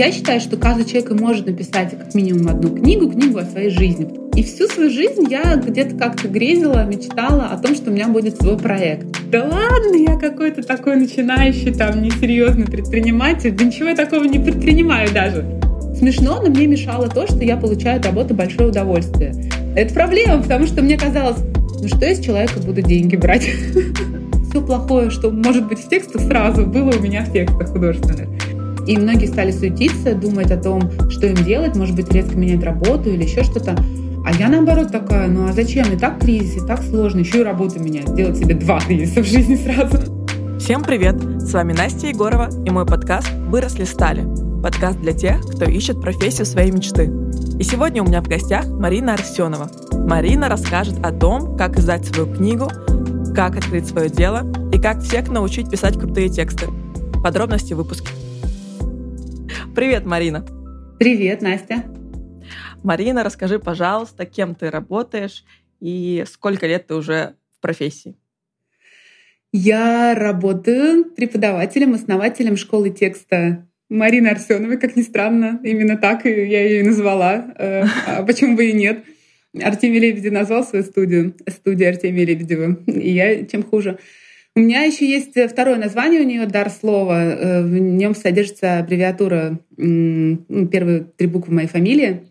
Я считаю, что каждый человек может написать как минимум одну книгу, книгу о своей жизни. И всю свою жизнь я где-то как-то грезила, мечтала о том, что у меня будет свой проект. Да ладно, я какой-то такой начинающий, там, несерьезный предприниматель. Да ничего я такого не предпринимаю даже. Смешно, но мне мешало то, что я получаю от работы большое удовольствие. Это проблема, потому что мне казалось, ну что я с человека буду деньги брать? Все плохое, что может быть в текстах сразу, было у меня в текстах художественных. И многие стали суетиться, думать о том, что им делать, может быть, резко менять работу или еще что-то. А я наоборот такая, ну а зачем? И так кризис, и так сложно, еще и работу менять, сделать себе два кризиса в жизни сразу. Всем привет! С вами Настя Егорова и мой подкаст «Выросли стали». Подкаст для тех, кто ищет профессию своей мечты. И сегодня у меня в гостях Марина Арсенова. Марина расскажет о том, как издать свою книгу, как открыть свое дело и как всех научить писать крутые тексты. Подробности в выпуске. Привет, Марина. Привет, Настя. Марина, расскажи, пожалуйста, кем ты работаешь и сколько лет ты уже в профессии? Я работаю преподавателем, основателем школы текста Марины Арсеновой, как ни странно. Именно так я ее и назвала. Э, а почему бы и нет? Артемий Лебедев назвал свою студию, студия Артемия Лебедева. И я чем хуже. У меня еще есть второе название у нее «Дар слова». Э, в нем содержится аббревиатура, ну, первые три буквы моей фамилии.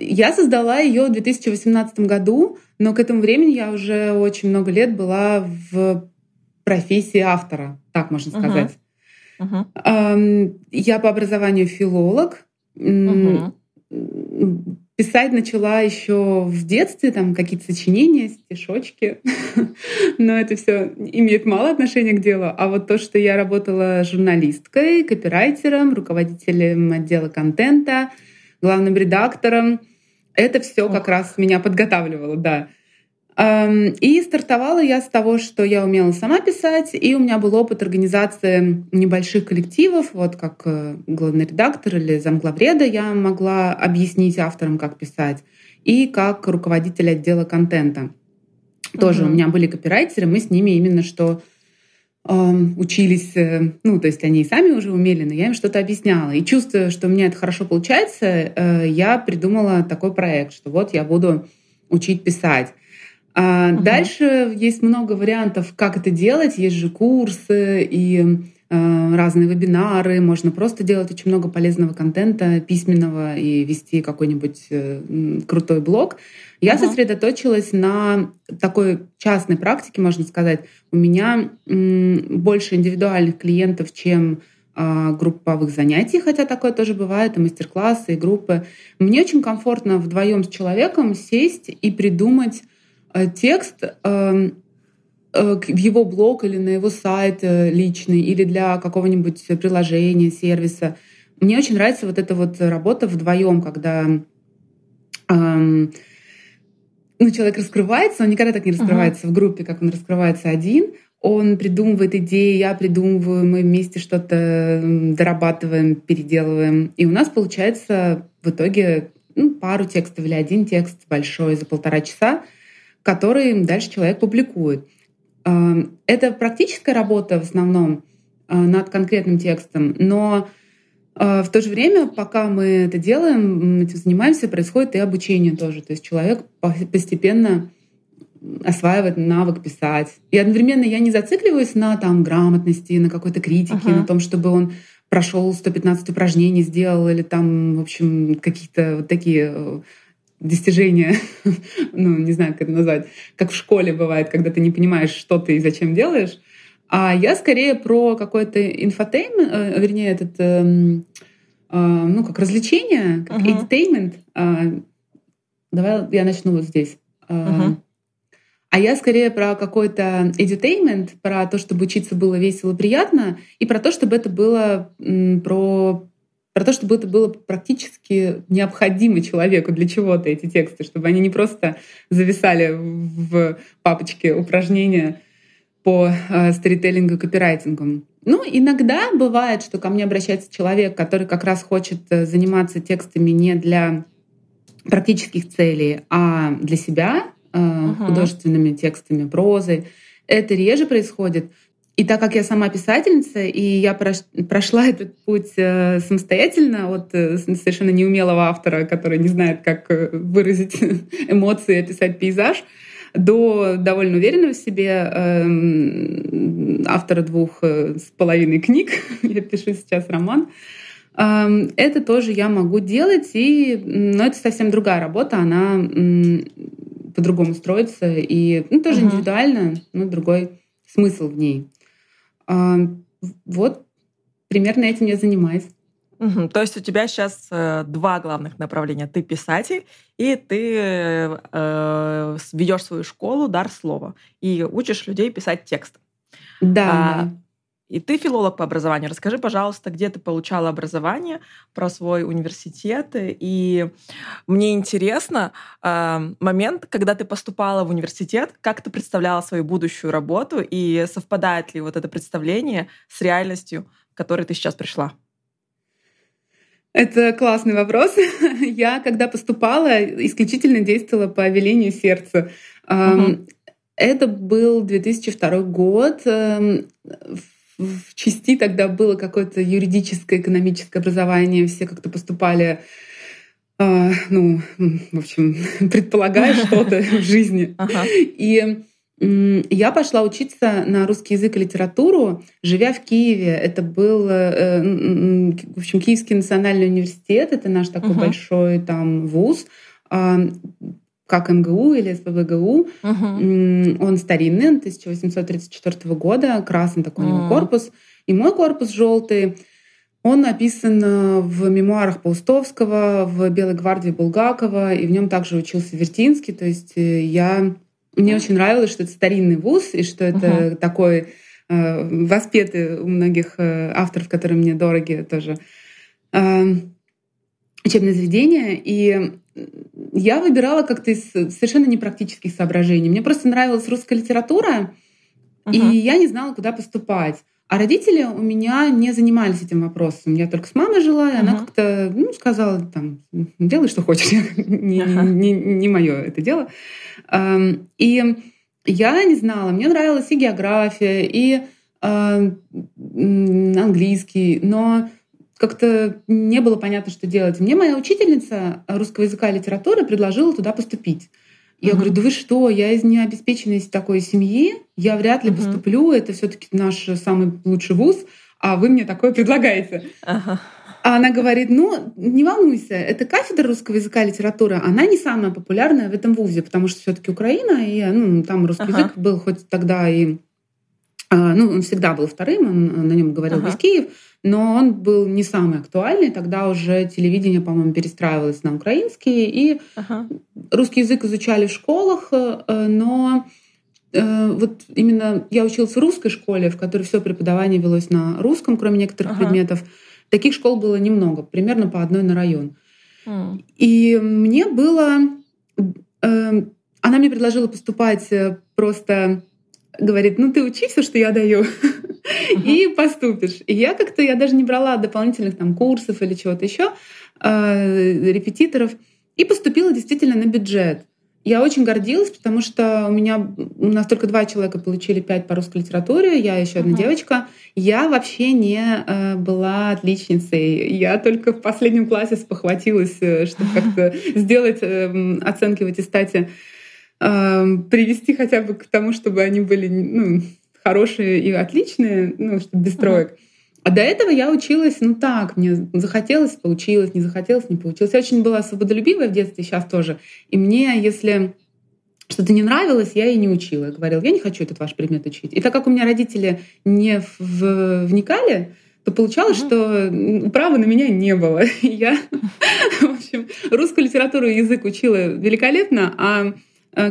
Я создала ее в 2018 году, но к этому времени я уже очень много лет была в профессии автора, так можно сказать. Uh-huh. Uh-huh. Я по образованию филолог. Uh-huh. Писать начала еще в детстве, там какие-то сочинения, стишочки, но это все имеет мало отношения к делу. А вот то, что я работала журналисткой, копирайтером, руководителем отдела контента, главным редактором, это все как раз меня подготавливало, да. И стартовала я с того, что я умела сама писать, и у меня был опыт организации небольших коллективов, вот как э, главный редактор или замглавреда я могла объяснить авторам, как писать, и как руководитель отдела контента. Тоже угу. у меня были копирайтеры, мы с ними именно что учились, э, ну, то есть они и сами уже умели, но я им что-то объясняла. И чувствуя, что у меня это хорошо получается, э, я придумала такой проект, что вот я буду учить писать. А угу. Дальше есть много вариантов, как это делать. Есть же курсы и э, разные вебинары. Можно просто делать очень много полезного контента письменного и вести какой-нибудь э, крутой блог. Я угу. сосредоточилась на такой частной практике, можно сказать. У меня больше индивидуальных клиентов, чем э, групповых занятий, хотя такое тоже бывает, и мастер-классы, и группы. Мне очень комфортно вдвоем с человеком сесть и придумать текст эм, э, в его блог или на его сайт э, личный, или для какого-нибудь приложения, сервиса. Мне очень нравится вот эта вот работа вдвоем, когда эм, ну, человек раскрывается, он никогда так не раскрывается uh-huh. в группе, как он раскрывается один. Он придумывает идеи, я придумываю, мы вместе что-то дорабатываем, переделываем. И у нас получается в итоге ну, пару текстов или один текст большой за полтора часа — который дальше человек публикует. А, это практическая работа в основном а, над конкретным текстом, но а, в то же время, пока мы это делаем, этим занимаемся, происходит и обучение тоже. То есть человек постепенно осваивает навык писать. И одновременно я не зацикливаюсь на там грамотности, на какой-то критике, uh-huh. на том, чтобы он прошел 115 упражнений, сделал или там, в общем, какие-то вот такие достижения, ну, не знаю, как это назвать, как в школе бывает, когда ты не понимаешь, что ты и зачем делаешь. А я скорее про какой-то infotainment, э, вернее, этот, э, э, ну, как развлечение, как uh-huh. entertainment. Э, давай я начну вот здесь. Uh-huh. А я скорее про какой-то edutainment, про то, чтобы учиться было весело, приятно, и про то, чтобы это было про про то, чтобы это было практически необходимо человеку для чего-то, эти тексты, чтобы они не просто зависали в папочке упражнения по э, сторителлингу и копирайтингу. Ну, иногда бывает, что ко мне обращается человек, который как раз хочет э, заниматься текстами не для практических целей, а для себя, uh-huh. художественными текстами, прозой. Это реже происходит. И так как я сама писательница, и я прошла этот путь э, самостоятельно от э, совершенно неумелого автора, который не знает, как э, выразить эмоции, описать пейзаж, до довольно уверенного в себе эм, автора двух с половиной книг, я пишу сейчас роман, эм, это тоже я могу делать, и, но это совсем другая работа, она по-другому строится, и ну, тоже uh-huh. индивидуально, но другой смысл в ней. Вот примерно этим я занимаюсь. Угу. То есть у тебя сейчас э, два главных направления. Ты писатель, и ты э, ведешь свою школу дар слова и учишь людей писать текст. Да. А, и ты филолог по образованию. Расскажи, пожалуйста, где ты получала образование, про свой университет. И мне интересно э, момент, когда ты поступала в университет, как ты представляла свою будущую работу и совпадает ли вот это представление с реальностью, к которой ты сейчас пришла? Это классный вопрос. Я, когда поступала, исключительно действовала по велению сердца. Угу. Это был 2002 год. Эм, в части тогда было какое-то юридическое, экономическое образование, все как-то поступали э, ну, в общем, предполагая что-то в жизни. И я пошла учиться на русский язык и литературу, живя в Киеве. Это был, э, в общем, Киевский национальный университет. Это наш такой большой там вуз как МГУ или СПБГУ. Угу. Он старинный, он 1834 года, красный такой у него корпус. И мой корпус желтый. Он написан э, в мемуарах Паустовского, в «Белой гвардии» Булгакова, и в нем также учился Вертинский. То есть э, я... Мне очень нравилось, что это старинный вуз, и что это угу. такой э, воспетый у многих э, авторов, которые мне дороги тоже, э, учебное заведение. И я выбирала как-то из совершенно непрактических соображений. Мне просто нравилась русская литература, uh-huh. и я не знала, куда поступать. А родители у меня не занимались этим вопросом. Я только с мамой жила, и uh-huh. она как-то ну, сказала, там, делай, что хочешь, не, uh-huh. не, не, не мое это дело. И я не знала, мне нравилась и география, и английский, но как-то не было понятно, что делать. Мне моя учительница русского языка и литературы предложила туда поступить. Я uh-huh. говорю, да вы что, я из необеспеченной такой семьи, я вряд ли uh-huh. поступлю, это все таки наш самый лучший вуз, а вы мне такое предлагаете. Uh-huh. А она говорит, ну, не волнуйся, это кафедра русского языка и литературы, она не самая популярная в этом вузе, потому что все таки Украина, и ну, там русский uh-huh. язык был хоть тогда и... А, ну, он всегда был вторым, он на нем говорил uh-huh. весь Киев, но он был не самый актуальный. Тогда уже телевидение, по-моему, перестраивалось на украинский, и ага. русский язык изучали в школах, э, но э, вот именно я училась в русской школе, в которой все преподавание велось на русском, кроме некоторых ага. предметов. Таких школ было немного, примерно по одной на район. Mm. И мне было... Э, она мне предложила поступать просто говорит, ну ты учи все, что я даю, uh-huh. и поступишь. И я как-то, я даже не брала дополнительных там курсов или чего-то еще, э, репетиторов, и поступила действительно на бюджет. Я очень гордилась, потому что у меня у нас только два человека получили пять по русской литературе, я еще одна uh-huh. девочка. Я вообще не э, была отличницей. Я только в последнем классе спохватилась, э, чтобы как-то сделать э, оценки в аттестате привести хотя бы к тому, чтобы они были ну, хорошие и отличные, ну, чтобы без троек. А до этого я училась, ну так, мне захотелось, получилось, не захотелось, не получилось. Я очень была свободолюбивая в детстве, сейчас тоже. И мне, если что-то не нравилось, я и не учила. Я говорила, я не хочу этот ваш предмет учить. И так как у меня родители не в, вникали, то получалось, uh-huh. что права на меня не было. И я, в общем, русскую литературу и язык учила великолепно, а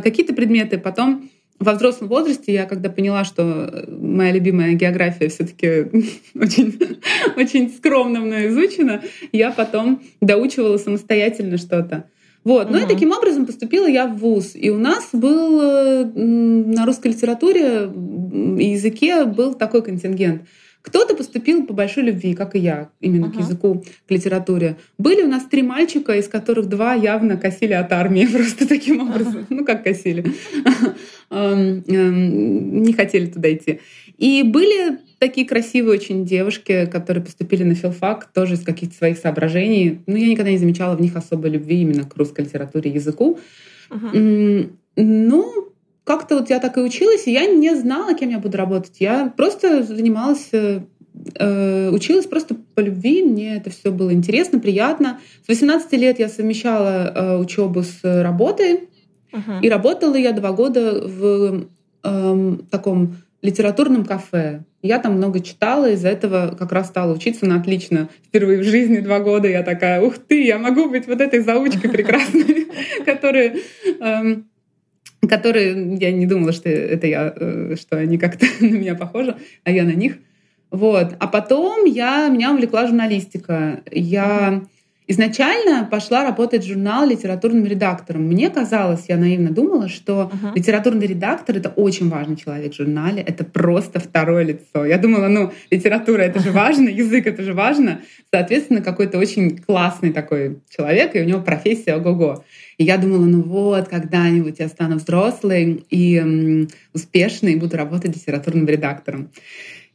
какие-то предметы. Потом во взрослом возрасте я, когда поняла, что моя любимая география все-таки очень, очень скромно мной изучена, я потом доучивала самостоятельно что-то. Вот. Ну угу. и таким образом поступила я в ВУЗ. И у нас был э, на русской литературе и языке был такой контингент. Кто-то поступил по большой любви, как и я, именно uh-huh. к языку, к литературе. Были у нас три мальчика, из которых два явно косили от армии просто таким образом. Uh-huh. Ну, как косили. Не хотели туда идти. И были такие красивые очень девушки, которые поступили на филфак тоже из каких-то своих соображений. Но ну, я никогда не замечала в них особой любви именно к русской литературе и языку. Uh-huh. Ну, как-то вот я так и училась, и я не знала, кем я буду работать. Я просто занималась э, э училась просто по любви, мне это все было интересно, приятно. С 18 лет я совмещала э, учебу с работой, uh-huh. и работала я два года в э, таком литературном кафе. Я там много читала, из-за этого как раз стала учиться на отлично. Впервые в жизни два года я такая, ух ты, я могу быть вот этой заучкой прекрасной, которая эм, которые я не думала, что это я, э, что они как-то на меня похожи, а я на них. Вот. А потом я, меня увлекла журналистика. Я изначально пошла работать в журнал литературным редактором. Мне казалось, я наивно думала, что uh-huh. литературный редактор — это очень важный человек в журнале, это просто второе лицо. Я думала, ну, литература — это же важно, язык — это же важно. Соответственно, какой-то очень классный такой человек, и у него профессия ого-го. И я думала, ну вот, когда-нибудь я стану взрослой и успешной, и буду работать литературным редактором.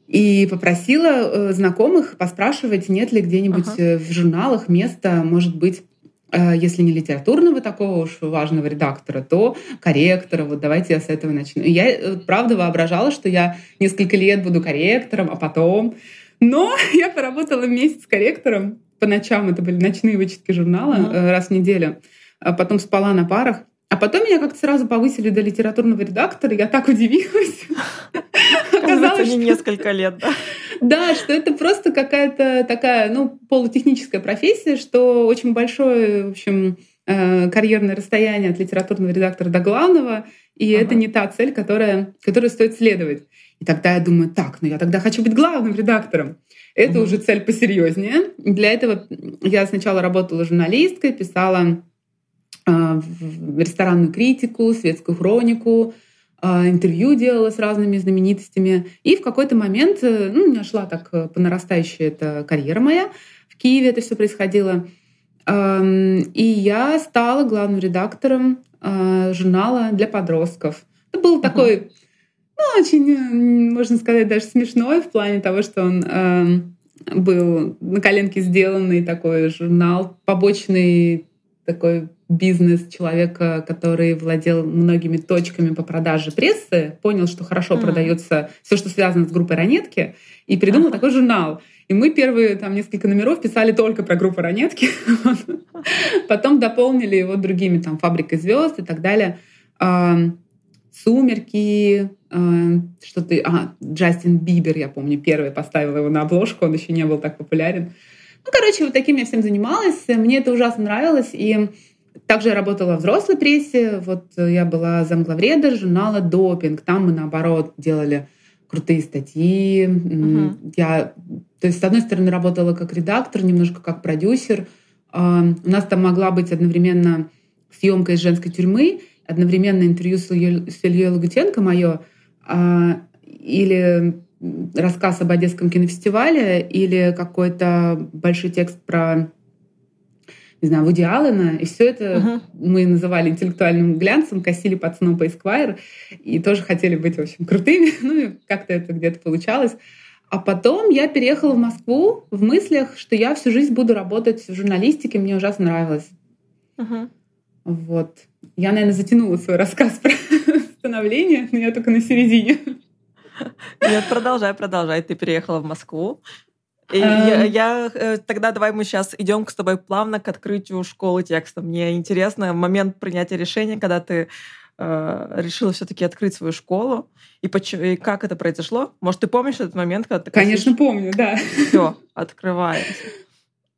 И попросила э, знакомых поспрашивать, нет ли где-нибудь ага. Э, в журналах места, может быть, э, если не литературного такого уж важного редактора, то корректора. Вот давайте я с этого начну. И я, правда, воображала, что я несколько лет буду корректором, а потом... Но я поработала месяц корректором. По ночам это были ночные вычетки журнала ага. раз в неделю а потом спала на парах. А потом меня как-то сразу повысили до литературного редактора, я так удивилась. Оказалось, не несколько лет, да? Да, что это просто какая-то такая, ну, полутехническая профессия, что очень большое, в общем, э, карьерное расстояние от литературного редактора до главного, и ага. это не та цель, которая, которую стоит следовать. И тогда я думаю, так, ну я тогда хочу быть главным редактором. Это ага. уже цель посерьезнее. Для этого я сначала работала журналисткой, писала ресторанную критику, светскую хронику, а, интервью делала с разными знаменитостями. И в какой-то момент, э, ну, у меня шла так э, по нарастающей эта карьера моя. В Киеве это все происходило. И я стала главным редактором журнала для подростков. Это был uh-huh. такой, ну, очень, э, можно сказать, даже смешной в плане того, что он был на коленке сделанный такой журнал, побочный такой бизнес человека, который владел многими точками по продаже прессы, понял, что хорошо mm. продается все, что связано с группой Ранетки, и придумал uh-huh. такой журнал. И мы первые там несколько номеров писали только про группу Ранетки. Потом дополнили его другими, там, «Фабрикой звезд» и так далее. «Сумерки», что-то... А, Джастин Бибер, я помню, первый поставил его на обложку, он еще не был так популярен. Ну, короче, вот таким я всем занималась. Мне это ужасно нравилось. И также я работала в взрослой прессе. Вот я была замглавреда журнала «Допинг». Там мы, наоборот, делали крутые статьи. Uh-huh. Я, то есть, с одной стороны, работала как редактор, немножко как продюсер. А, у нас там могла быть одновременно съемка из женской тюрьмы, одновременно интервью с Ильей Лагутенко мое, а, или рассказ об Одесском кинофестивале или какой-то большой текст про не знаю, Вуди Аллена, и все это uh-huh. мы называли интеллектуальным глянцем, косили под Snoop Esquire, и тоже хотели быть, в общем, крутыми, ну и как-то это где-то получалось. А потом я переехала в Москву в мыслях, что я всю жизнь буду работать в журналистике, мне ужасно нравилось. Uh-huh. Вот. Я, наверное, затянула свой рассказ про становление, но я только на середине. Нет, продолжай, продолжай. Ты переехала в Москву. И я, я э, тогда давай мы сейчас идем с тобой плавно к открытию школы текста. Мне интересно момент принятия решения, когда ты э, решила все-таки открыть свою школу и, почему, и как это произошло. Может, ты помнишь этот момент, когда ты конечно помню, да. Все, открываемся.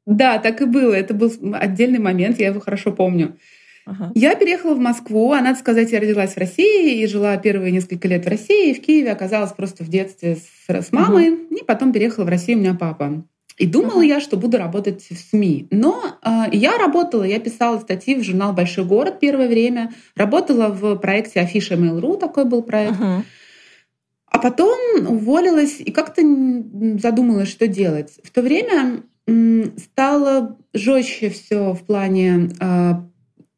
Да, так и было. Это был отдельный момент, я его хорошо помню. Ага. Я переехала в Москву, а надо сказать, я родилась в России и жила первые несколько лет в России, и в Киеве оказалась просто в детстве с, с мамой, угу. и потом переехала в Россию, у меня папа. И думала uh я, что буду работать в СМИ. Но э, я работала, я писала статьи в журнал «Большой город» первое время, работала в проекте Афиша Mail.ru, такой был проект. uh А потом уволилась и как-то задумалась, что делать. В то время стало жестче все в плане, а,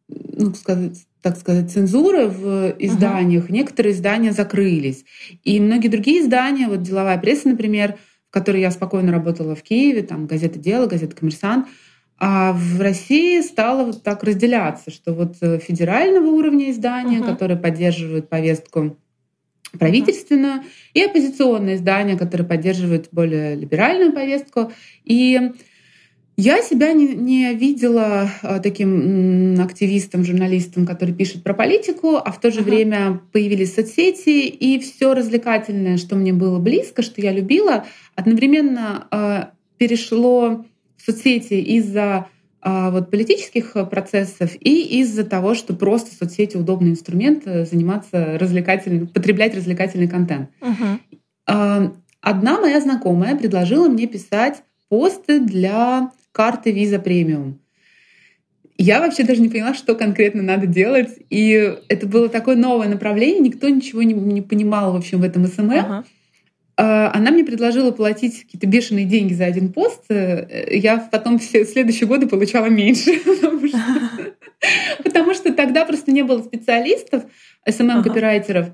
ну, сказать, так сказать, цензуры в изданиях. Uh-huh. Некоторые издания закрылись. И многие другие издания, вот деловая пресса, например, в которой я спокойно работала в Киеве, там газета «Дело», газета «Коммерсант», а в России стало вот так разделяться, что вот э, федерального уровня издания, uh-huh. которые поддерживают повестку правительственную, uh-huh. и оппозиционные издания, которые поддерживают более либеральную повестку. И я себя не, не видела а, таким активистом, журналистом, который пишет про политику, а в то же uh-huh. время появились соцсети, и все развлекательное, что мне было близко, что я любила, одновременно э, перешло в соцсети из-за э, вот, политических процессов и из-за того, что просто соцсети удобный инструмент заниматься развлекательным, потреблять развлекательный контент. Uh-huh. Э, одна моя знакомая предложила мне писать посты для карты Visa Premium. Я вообще даже не поняла, что конкретно надо делать. И это было такое новое направление, никто ничего не, не понимал, в общем, в этом SMM. Ага. А, она мне предложила платить какие-то бешеные деньги за один пост. Э, я потом все следующие годы получала меньше. Потому что тогда просто не было специалистов, СММ-копирайтеров.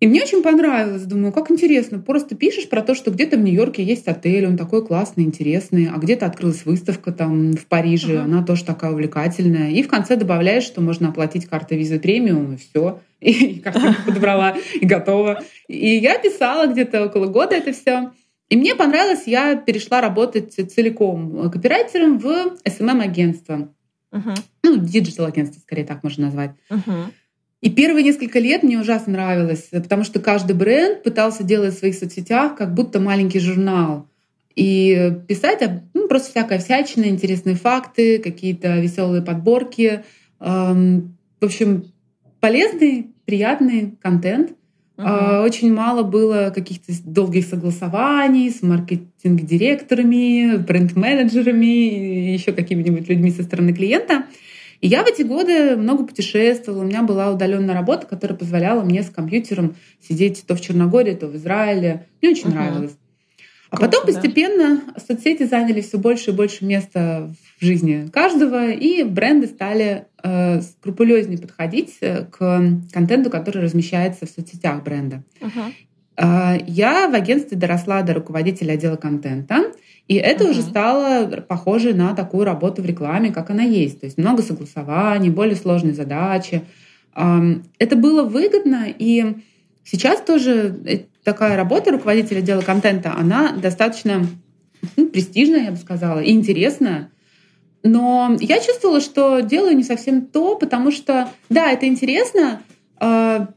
И мне очень понравилось. Думаю, как интересно. Просто пишешь про то, что где-то в Нью-Йорке есть отель, он такой классный, интересный, а где-то открылась выставка там в Париже, uh-huh. она тоже такая увлекательная. И в конце добавляешь, что можно оплатить картой визы премиум, и все. И картинку подобрала, и готова. И я писала где-то около года это все. И мне понравилось, я перешла работать целиком копирайтером в SMM-агентство. Угу. Ну, digital-агентство, скорее так можно назвать. Uh-huh. И первые несколько лет мне ужасно нравилось, потому что каждый бренд пытался делать в своих соцсетях как будто маленький журнал. И писать ну, просто всякая всячина, интересные факты, какие-то веселые подборки. Эм, в общем, полезный, приятный контент. Uh-huh. Очень мало было каких-то долгих согласований с маркетинг-директорами, бренд-менеджерами, еще какими-нибудь людьми со стороны клиента. И я в эти годы много путешествовала, у меня была удаленная работа, которая позволяла мне с компьютером сидеть то в Черногории, то в Израиле. Мне очень uh-huh. нравилось. А Круто, потом постепенно да. соцсети заняли все больше и больше места в жизни каждого, и бренды стали э, скрупулезнее подходить э, к контенту, который размещается в соцсетях бренда. Uh-huh. Э, я в агентстве доросла до руководителя отдела контента, и это uh-huh. уже стало похоже на такую работу в рекламе, как она есть. То есть много согласований, более сложные задачи. Это было выгодно, и сейчас тоже э, такая работа руководителя отдела контента, она достаточно ну, престижная, я бы сказала, и интересная. Но я чувствовала, что делаю не совсем то, потому что, да, это интересно, а,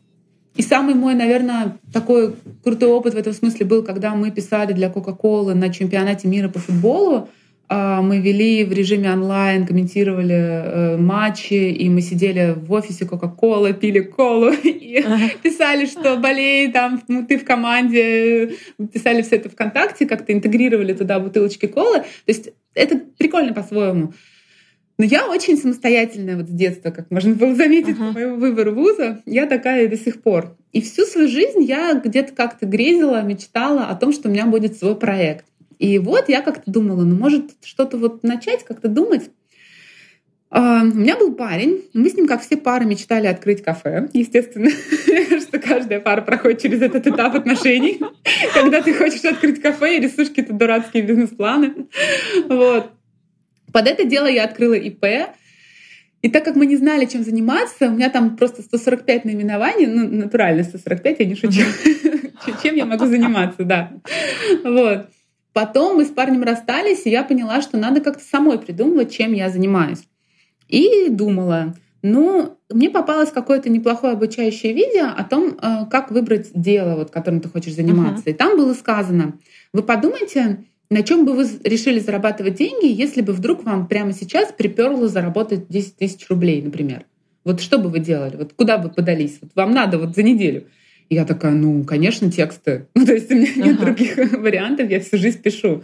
и самый мой, наверное, такой крутой опыт в этом смысле был, когда мы писали для Кока-Колы на чемпионате мира по футболу. А, мы вели в режиме онлайн, комментировали э, матчи, и мы сидели в офисе Кока-Колы, пили колу и ага. писали, что болей, там, ну, ты в команде, писали все это ВКонтакте, как-то интегрировали туда бутылочки колы. То есть это прикольно по-своему. Но я очень самостоятельная вот с детства, как можно было заметить uh-huh. по моему выбору вуза. Я такая до сих пор. И всю свою жизнь я где-то как-то грезила, мечтала о том, что у меня будет свой проект. И вот я как-то думала, ну, может, что-то вот начать как-то думать. Uh, у меня был парень, мы с ним, как все пары, мечтали открыть кафе. Естественно, что каждая пара проходит через этот этап отношений, когда ты хочешь открыть кафе и рисуешь какие-то дурацкие бизнес-планы. Вот. Под это дело я открыла ИП. И так как мы не знали, чем заниматься, у меня там просто 145 наименований, ну, натурально 145, я не шучу. Чем я могу заниматься, да. Вот. Потом мы с парнем расстались, и я поняла, что надо как-то самой придумывать, чем я занимаюсь. И думала, ну, мне попалось какое-то неплохое обучающее видео о том, э, как выбрать дело, вот, которым ты хочешь заниматься. И там было сказано, вы подумайте, на чем бы вы решили зарабатывать деньги, если бы вдруг вам прямо сейчас приперло заработать 10 тысяч рублей, например? Вот что бы вы делали? Вот куда бы подались? Вот вам надо вот за неделю. И я такая, ну, конечно, тексты. Ну, то есть у меня нет ага. других вариантов, я всю жизнь пишу.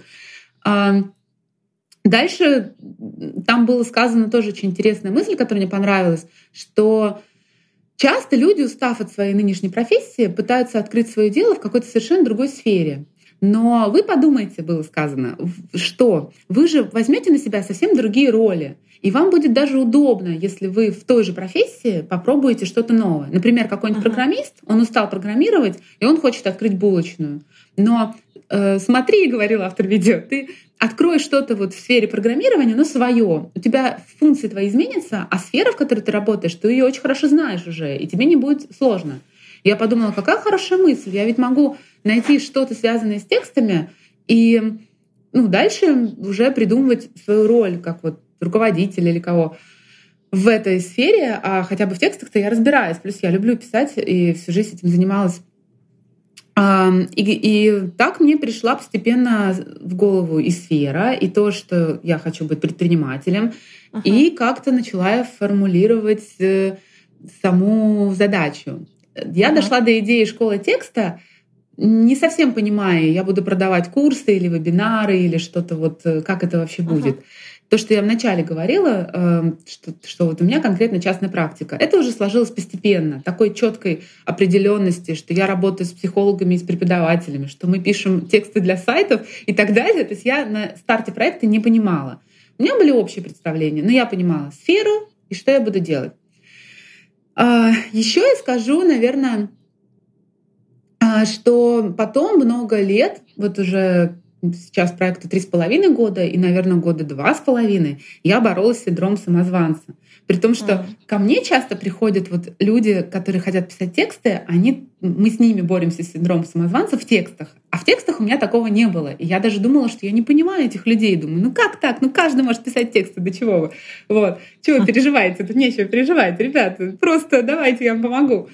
А, дальше там было сказано тоже очень интересная мысль, которая мне понравилась, что часто люди, устав от своей нынешней профессии, пытаются открыть свое дело в какой-то совершенно другой сфере. Но вы подумайте, было сказано, что вы же возьмете на себя совсем другие роли. И вам будет даже удобно, если вы в той же профессии попробуете что-то новое. Например, какой-нибудь uh-huh. программист, он устал программировать, и он хочет открыть булочную. Но э, смотри, говорил автор видео, ты открой что-то вот в сфере программирования, но свое. У тебя функции твои изменятся, а сфера, в которой ты работаешь, ты ее очень хорошо знаешь уже, и тебе не будет сложно. Я подумала, какая хорошая мысль. Я ведь могу найти что-то связанное с текстами и ну, дальше уже придумывать свою роль, как вот руководителя или кого в этой сфере, а хотя бы в текстах-то я разбираюсь. Плюс я люблю писать и всю жизнь этим занималась. И, и так мне пришла постепенно в голову и сфера, и то, что я хочу быть предпринимателем, uh-huh. и как-то начала я формулировать э, саму задачу. Я uh-huh. дошла до идеи школы текста, не совсем понимая, я буду продавать курсы или вебинары или что-то вот, э, как это вообще будет. Uh-huh. То, что я вначале говорила, эм, что, что вот у меня конкретно частная практика, это уже сложилось постепенно, такой четкой определенности, что я работаю с психологами и с преподавателями, что мы пишем тексты для сайтов и так далее. То есть я на старте проекта не понимала. У меня были общие представления, но я понимала сферу и что я буду делать. А, Еще я скажу, наверное, что потом много лет, вот уже сейчас проекту три с половиной года, и, наверное, года два с половиной, я боролась с синдромом самозванца. При том, что mm. ко мне часто приходят вот люди, которые хотят писать тексты, они, мы с ними боремся с синдромом самозванца в текстах. А в текстах у меня такого не было. И я даже думала, что я не понимаю этих людей. Думаю, ну как так? Ну каждый может писать тексты, до чего вы? Вот. Чего вы переживаете? Тут нечего переживать, ребята. Просто давайте я вам помогу.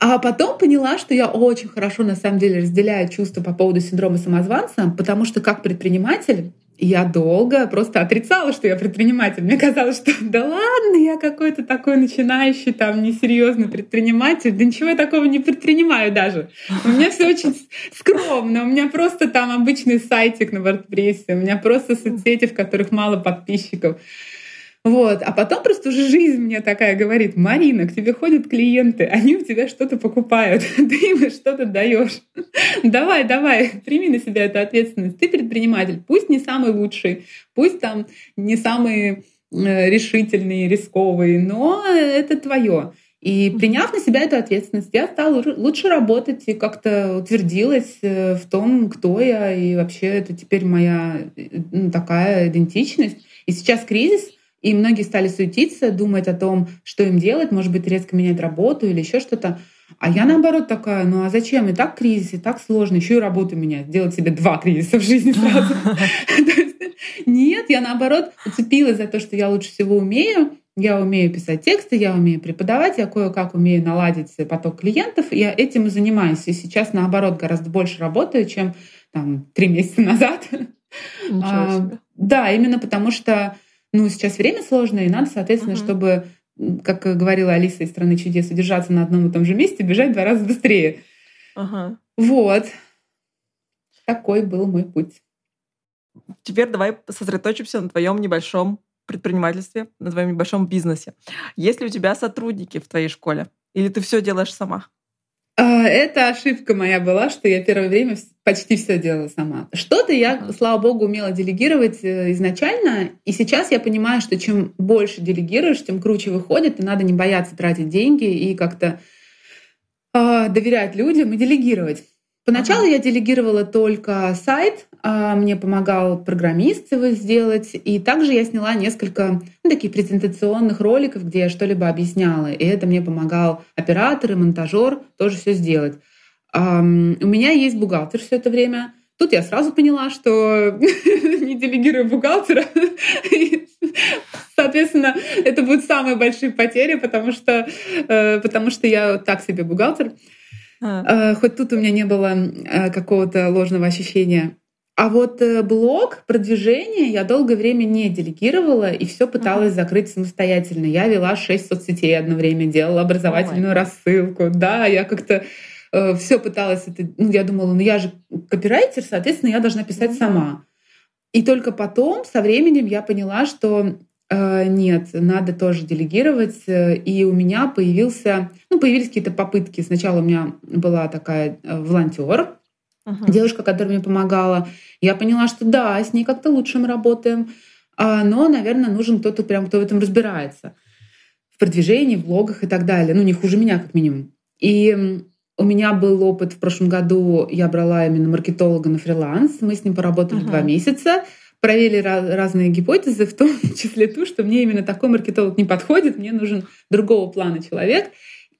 А потом поняла, что я очень хорошо на самом деле разделяю чувства по поводу синдрома самозванца, потому что как предприниматель я долго просто отрицала, что я предприниматель. Мне казалось, что да ладно, я какой-то такой начинающий, там, несерьезный предприниматель. Да ничего я такого не предпринимаю даже. У меня все очень скромно. У меня просто там обычный сайтик на WordPress. У меня просто соцсети, в которых мало подписчиков. Вот. А потом просто уже жизнь мне такая говорит, Марина, к тебе ходят клиенты, они у тебя что-то покупают, ты им что-то даешь. давай, давай, прими на себя эту ответственность. Ты предприниматель, пусть не самый лучший, пусть там не самый э, решительный, рисковый, но это твое. И приняв на себя эту ответственность, я стала лучше работать и как-то утвердилась э, в том, кто я, и вообще это теперь моя э, ну, такая идентичность. И сейчас кризис — и многие стали суетиться, думать о том, что им делать, может быть, резко менять работу или еще что-то. А я наоборот такая, ну а зачем? И так кризис, и так сложно, еще и работу менять, делать себе два кризиса в жизни сразу. Нет, я наоборот уцепилась за то, что я лучше всего умею. Я умею писать тексты, я умею преподавать, я кое-как умею наладить поток клиентов. Я этим и занимаюсь. И сейчас, наоборот, гораздо больше работаю, чем там три месяца назад. А, да, именно потому что ну, сейчас время сложное, и надо, соответственно, uh-huh. чтобы, как говорила Алиса из «Страны чудес», удержаться на одном и том же месте, бежать два раза быстрее. Uh-huh. Вот. Такой был мой путь. Теперь давай сосредоточимся на твоем небольшом предпринимательстве, на твоем небольшом бизнесе. Есть ли у тебя сотрудники в твоей школе? Или ты все делаешь сама? А, это ошибка моя была, что я первое время почти все делала сама. Что-то я, слава богу, умела делегировать э, изначально, и сейчас я понимаю, что чем больше делегируешь, тем круче выходит, и надо не бояться тратить деньги и как-то э, доверять людям и делегировать. Поначалу ага. я делегировала только сайт, а мне помогал программист его сделать, и также я сняла несколько ну, таких презентационных роликов, где я что-либо объясняла, и это мне помогал оператор и монтажер тоже все сделать. У меня есть бухгалтер все это время. Тут я сразу поняла, что не делегирую бухгалтера. Соответственно, это будут самые большие потери, потому что, э, потому что я так себе бухгалтер. А. Э, хоть тут у меня не было э, какого-то ложного ощущения. А вот э, блог продвижения я долгое время не делегировала и все пыталась ага. закрыть самостоятельно. Я вела шесть соцсетей одно время, делала образовательную Ой. рассылку. Да, я как-то э, все пыталась это. Ну, я думала, ну я же копирайтер, соответственно, я должна писать сама. И только потом, со временем, я поняла, что нет, надо тоже делегировать. И у меня появился, ну, появились какие-то попытки. Сначала у меня была такая э, волонтер, uh-huh. девушка, которая мне помогала. Я поняла, что да, с ней как-то лучше мы работаем. А, но, наверное, нужен кто-то прям, кто в этом разбирается. В продвижении, в блогах и так далее. Ну, не хуже меня, как минимум. И у меня был опыт в прошлом году, я брала именно маркетолога на фриланс. Мы с ним поработали uh-huh. два месяца проверили разные гипотезы, в том числе ту, что мне именно такой маркетолог не подходит, мне нужен другого плана человек.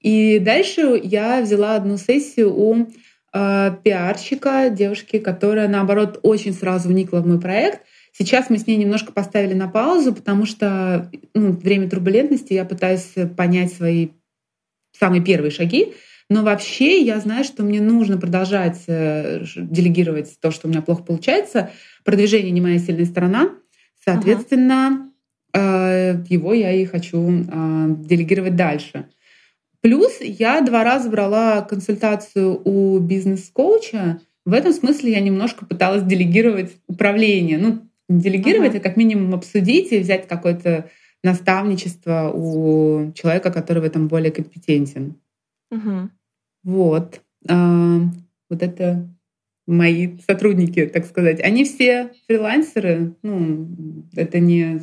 И дальше я взяла одну сессию у э, пиарщика, девушки, которая, наоборот, очень сразу вникла в мой проект. Сейчас мы с ней немножко поставили на паузу, потому что ну, время турбулентности я пытаюсь понять свои самые первые шаги. Но вообще я знаю, что мне нужно продолжать э, делегировать то, что у меня плохо получается, продвижение не моя сильная сторона. Соответственно, ага. его я и хочу а, делегировать дальше. Плюс я два раза брала консультацию у бизнес-коуча. В этом смысле я немножко пыталась делегировать управление. Ну, делегировать, ага. а как минимум обсудить и взять какое-то наставничество у человека, который в этом более компетентен. Угу. Вот. А, вот это мои сотрудники, так сказать, они все фрилансеры, ну, это не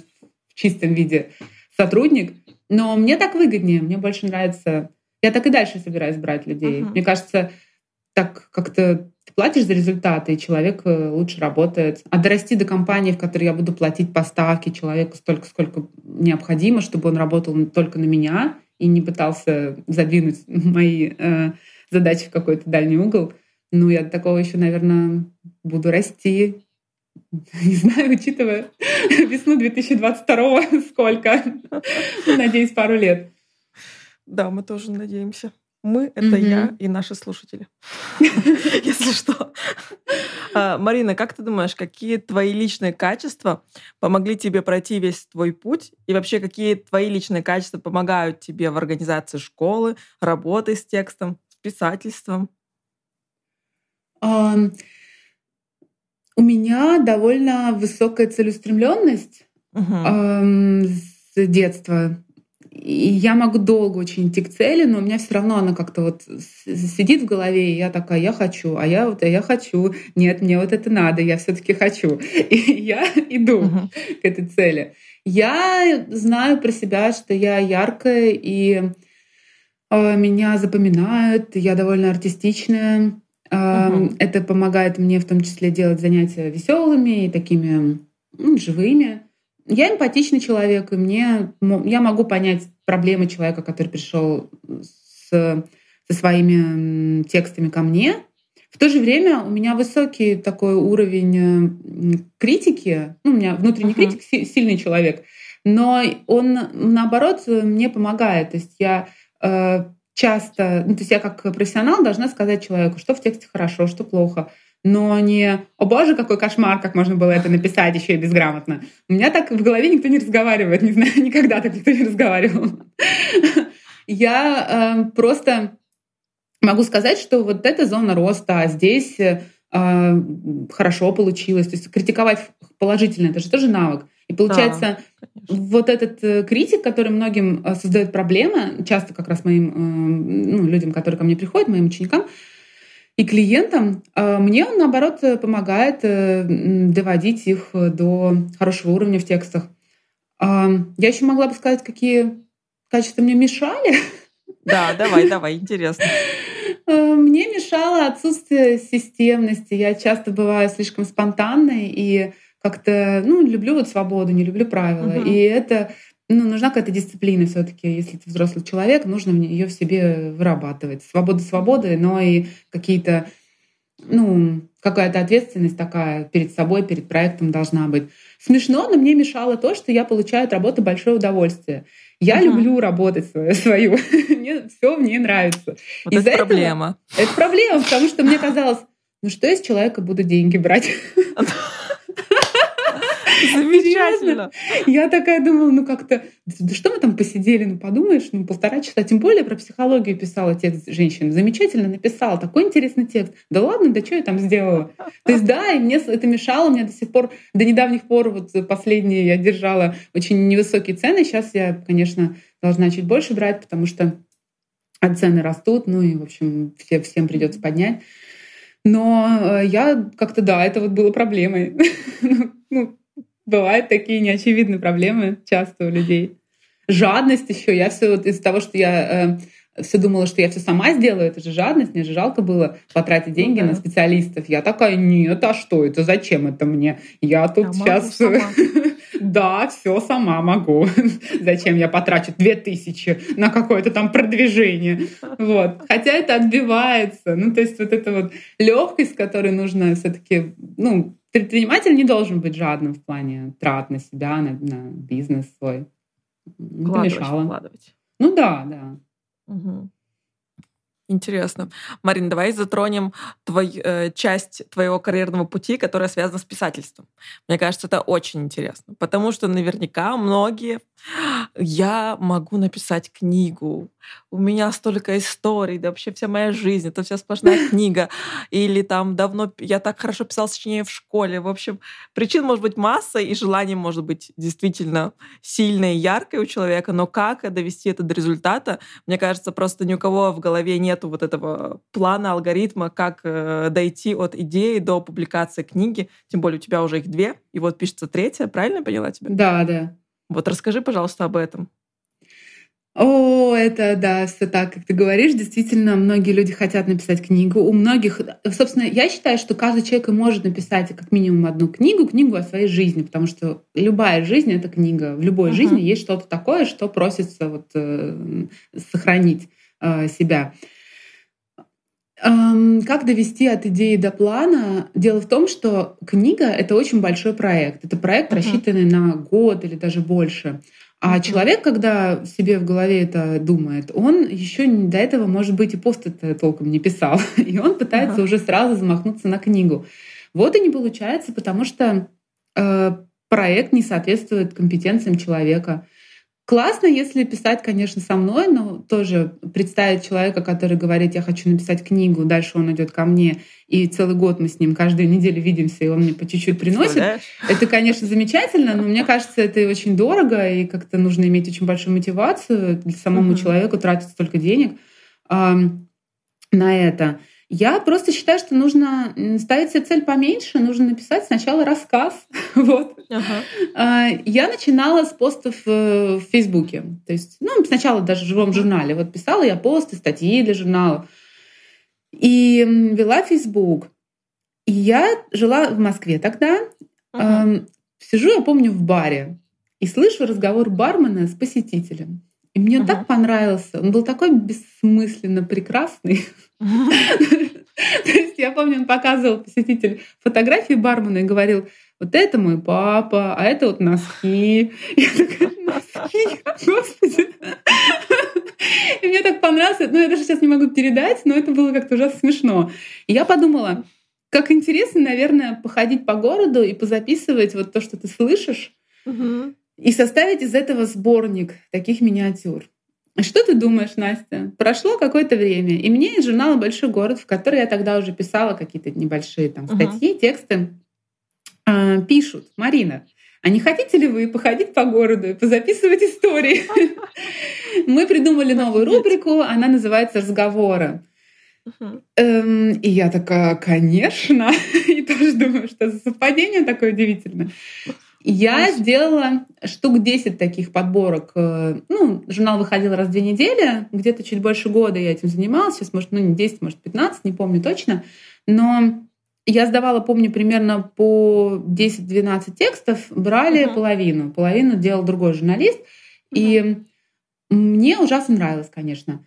в чистом виде сотрудник, но мне так выгоднее, мне больше нравится. Я так и дальше собираюсь брать людей. Uh-huh. Мне кажется, так как-то ты платишь за результаты, и человек э, лучше работает. А дорасти до компании, в которой я буду платить поставки человеку столько, сколько необходимо, чтобы он работал только на меня и не пытался задвинуть мои э, задачи в какой-то дальний угол — ну, я такого еще, наверное, буду расти. Не знаю, учитывая весну 2022 сколько. Надеюсь, пару лет. Да, мы тоже надеемся. Мы — это я и наши слушатели. Если что. А, Марина, как ты думаешь, какие твои личные качества помогли тебе пройти весь твой путь? И вообще, какие твои личные качества помогают тебе в организации школы, работы с текстом, писательством? У меня довольно высокая целеустремленность uh-huh. с детства. И я могу долго очень идти к цели, но у меня все равно она как-то вот сидит в голове, и я такая, я хочу, а я вот, а я хочу, нет, мне вот это надо, я все-таки хочу, и я иду uh-huh. к этой цели. Я знаю про себя, что я яркая и э, меня запоминают, я довольно артистичная, Угу. Это помогает мне в том числе делать занятия веселыми и такими ну, живыми. Я эмпатичный человек, и мне я могу понять проблемы человека, который пришел с, со своими текстами ко мне. В то же время у меня высокий такой уровень критики. Ну, у меня внутренний uh-huh. критик сильный человек, но он наоборот мне помогает. То есть я часто, ну, то есть я как профессионал должна сказать человеку, что в тексте хорошо, что плохо, но не «О боже, какой кошмар, как можно было это написать еще и безграмотно». У меня так в голове никто не разговаривает, не знаю, никогда так никто не разговаривал. Я э, просто могу сказать, что вот эта зона роста, а здесь э, хорошо получилось. То есть критиковать положительно — это же тоже навык. И получается, да, вот этот э, критик, который многим э, создает проблемы, часто как раз моим э, ну, людям, которые ко мне приходят, моим ученикам и клиентам, мне он, наоборот, помогает доводить их до хорошего уровня в текстах. Я еще могла бы сказать, какие качества мне мешали. Да, давай, давай, интересно. Мне мешало отсутствие системности. Я часто бываю слишком спонтанной и как-то, ну, люблю вот свободу, не люблю правила. Угу. И это, ну, нужна какая-то дисциплина все таки Если ты взрослый человек, нужно ее в себе вырабатывать. Свобода свободы, но и какие-то, ну, какая-то ответственность такая перед собой, перед проектом должна быть. Смешно, но мне мешало то, что я получаю от работы большое удовольствие. Я угу. люблю работать свою, свою. мне все мне нравится. Вот это этого, проблема. Это проблема, потому что мне казалось, ну что я с человека буду деньги брать? Замечательно. Я такая думала, ну как-то, да что мы там посидели, ну подумаешь, ну полтора часа. Тем более про психологию писала текст женщин. Замечательно написала, такой интересный текст. Да ладно, да что я там сделала? То есть да, и мне это мешало, мне до сих пор, до недавних пор, вот последние я держала очень невысокие цены. Сейчас я, конечно, должна чуть больше брать, потому что цены растут, ну и, в общем, все, всем придется поднять. Но э, я как-то, да, это вот было проблемой. ну, бывают такие неочевидные проблемы часто у людей. Жадность еще. Я все вот из-за того, что я э, все думала, что я все сама сделаю, это же жадность, мне же жалко было потратить ну деньги ну, да. на специалистов. Я такая, нет, а что это, зачем это мне? Я тут я сейчас... да, все сама могу. Зачем я потрачу две тысячи на какое-то там продвижение? Вот. Хотя это отбивается. Ну, то есть вот эта вот легкость, которой нужно все-таки, ну, предприниматель не должен быть жадным в плане трат на себя, на, на бизнес свой. Вкладывать, вкладывать. Ну да, да. Угу. Интересно. Марин, давай затронем твой, э, часть твоего карьерного пути, которая связана с писательством. Мне кажется, это очень интересно, потому что наверняка многие... Я могу написать книгу, у меня столько историй, да вообще вся моя жизнь, это вся сплошная книга. Или там давно я так хорошо писал сочинение в школе. В общем, причин может быть масса, и желание может быть действительно сильное и яркое у человека, но как довести это до результата, мне кажется, просто ни у кого в голове нету вот этого плана, алгоритма, как э, дойти от идеи до публикации книги. Тем более у тебя уже их две, и вот пишется третья. Правильно я поняла тебя? Да, да. Вот расскажи, пожалуйста, об этом. О, это да, все так, как ты говоришь. Действительно, многие люди хотят написать книгу. У многих, собственно, я считаю, что каждый человек может написать как минимум одну книгу, книгу о своей жизни, потому что любая жизнь это книга. В любой uh-huh. жизни есть что-то такое, что просится вот э, сохранить э, себя. Как довести от идеи до плана? Дело в том, что книга это очень большой проект. Это проект, uh-huh. рассчитанный на год или даже больше. А человек, когда себе в голове это думает, он еще до этого, может быть, и пост это толком не писал. И он пытается ага. уже сразу замахнуться на книгу. Вот и не получается, потому что э, проект не соответствует компетенциям человека. Классно, если писать, конечно, со мной, но тоже представить человека, который говорит, я хочу написать книгу, дальше он идет ко мне, и целый год мы с ним каждую неделю видимся, и он мне по чуть-чуть приносит. Это, конечно, замечательно, но мне кажется, это очень дорого, и как-то нужно иметь очень большую мотивацию для самому угу. человеку тратить столько денег э, на это. Я просто считаю, что нужно ставить себе цель поменьше, нужно написать сначала рассказ. вот. Ага. А, я начинала с постов э, в Фейсбуке. То есть, ну, сначала даже в живом журнале. Вот писала я посты, статьи для журнала. И вела Фейсбук. И я жила в Москве тогда. Ага. Сижу, я помню, в баре и слышу разговор бармена с посетителем. И мне uh так понравился. Он был такой бессмысленно прекрасный. То есть я помню, он показывал посетитель фотографии бармена и говорил, вот это мой папа, а это вот носки. Я такая, носки, господи. И мне так понравилось, ну я даже сейчас не могу передать, но это было как-то ужасно смешно. И я подумала, как интересно, наверное, походить по городу и позаписывать вот то, что ты слышишь, и составить из этого сборник таких миниатюр. Что ты думаешь, Настя? Прошло какое-то время, и мне из журнала «Большой город», в который я тогда уже писала какие-то небольшие там статьи, uh-huh. тексты, э, пишут, Марина, а не хотите ли вы походить по городу и позаписывать истории? Мы придумали новую рубрику, она называется «Разговоры». Эм, и я такая, конечно, и тоже думаю, что за совпадение такое удивительное. Я сделала штук 10 таких подборок. Э, ну, журнал выходил раз в две недели, где-то чуть больше года я этим занималась. Сейчас, может, ну, не 10, может, 15, не помню точно. Но я сдавала, помню, примерно по 10-12 текстов, брали uh-huh. половину. Половину делал другой журналист. Uh-huh. И мне ужасно нравилось, конечно.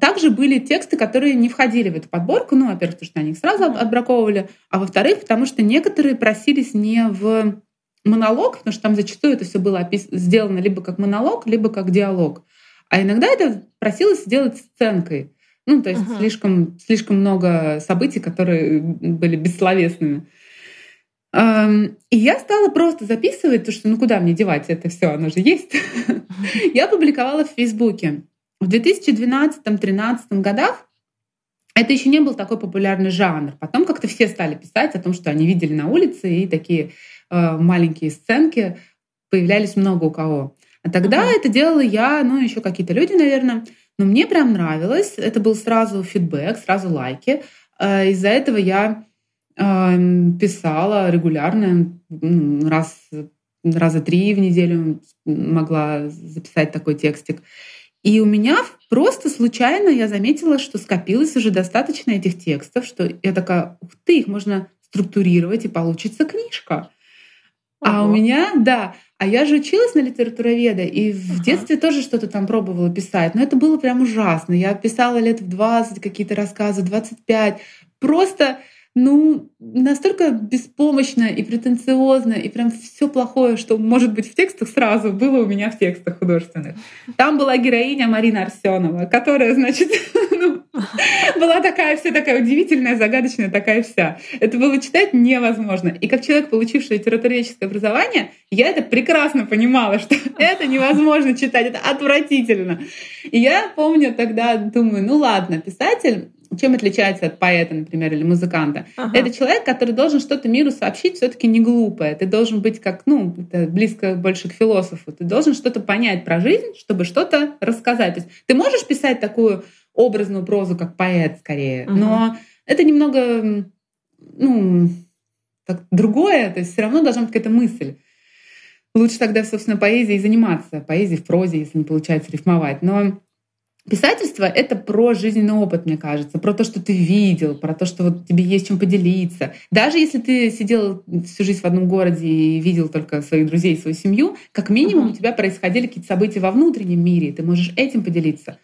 Также были тексты, которые не входили в эту подборку. Ну, во-первых, потому что они их сразу отбраковывали, а во-вторых, потому что некоторые просились не в монолог, потому что там зачастую это все было опис- сделано либо как монолог, либо как диалог. А иногда это просилось сделать сценкой. Ну, то есть uh-huh. слишком, слишком много событий, которые были бессловесными. И я стала просто записывать, потому что ну куда мне девать это все, оно же есть. Я публиковала в Фейсбуке. В 2012-2013 годах это еще не был такой популярный жанр. Потом как-то все стали писать о том, что они видели на улице, и такие э, маленькие сценки появлялись много у кого. А тогда uh-huh. это делала я, ну, еще какие-то люди, наверное. Но мне прям нравилось. Это был сразу фидбэк, сразу лайки. Э, из-за этого я э, писала регулярно, раз, раза три в неделю могла записать такой текстик. И у меня просто случайно я заметила, что скопилось уже достаточно этих текстов, что я такая, ух ты, их можно структурировать, и получится книжка. Ого. А у меня, да, а я же училась на литературоведа, и в ага. детстве тоже что-то там пробовала писать, но это было прям ужасно. Я писала лет в 20 какие-то рассказы, 25. Просто ну, настолько беспомощно и претенциозно, и прям все плохое, что может быть в текстах сразу, было у меня в текстах художественных. Там была героиня Марина Арсенова, которая, значит, ну, была такая вся такая удивительная, загадочная, такая вся. Это было читать невозможно. И как человек, получивший литературоведческое образование, я это прекрасно понимала, что это невозможно читать, это отвратительно. И я помню тогда, думаю, ну ладно, писатель, чем отличается от поэта, например, или музыканта? Ага. Это человек, который должен что-то миру сообщить, все-таки не глупое. Ты должен быть как, ну, это близко больше к философу. Ты должен что-то понять про жизнь, чтобы что-то рассказать. То есть ты можешь писать такую образную прозу, как поэт, скорее, ага. но это немного, ну, так, другое. То есть все равно должна быть какая-то мысль. Лучше тогда, собственно, поэзией заниматься, поэзией в прозе, если не получается рифмовать. Но Писательство — это про жизненный опыт, мне кажется, про то, что ты видел, про то, что вот тебе есть чем поделиться. Даже если ты сидел всю жизнь в одном городе и видел только своих друзей, свою семью, как минимум uh-huh. у тебя происходили какие-то события во внутреннем мире, и ты можешь этим поделиться.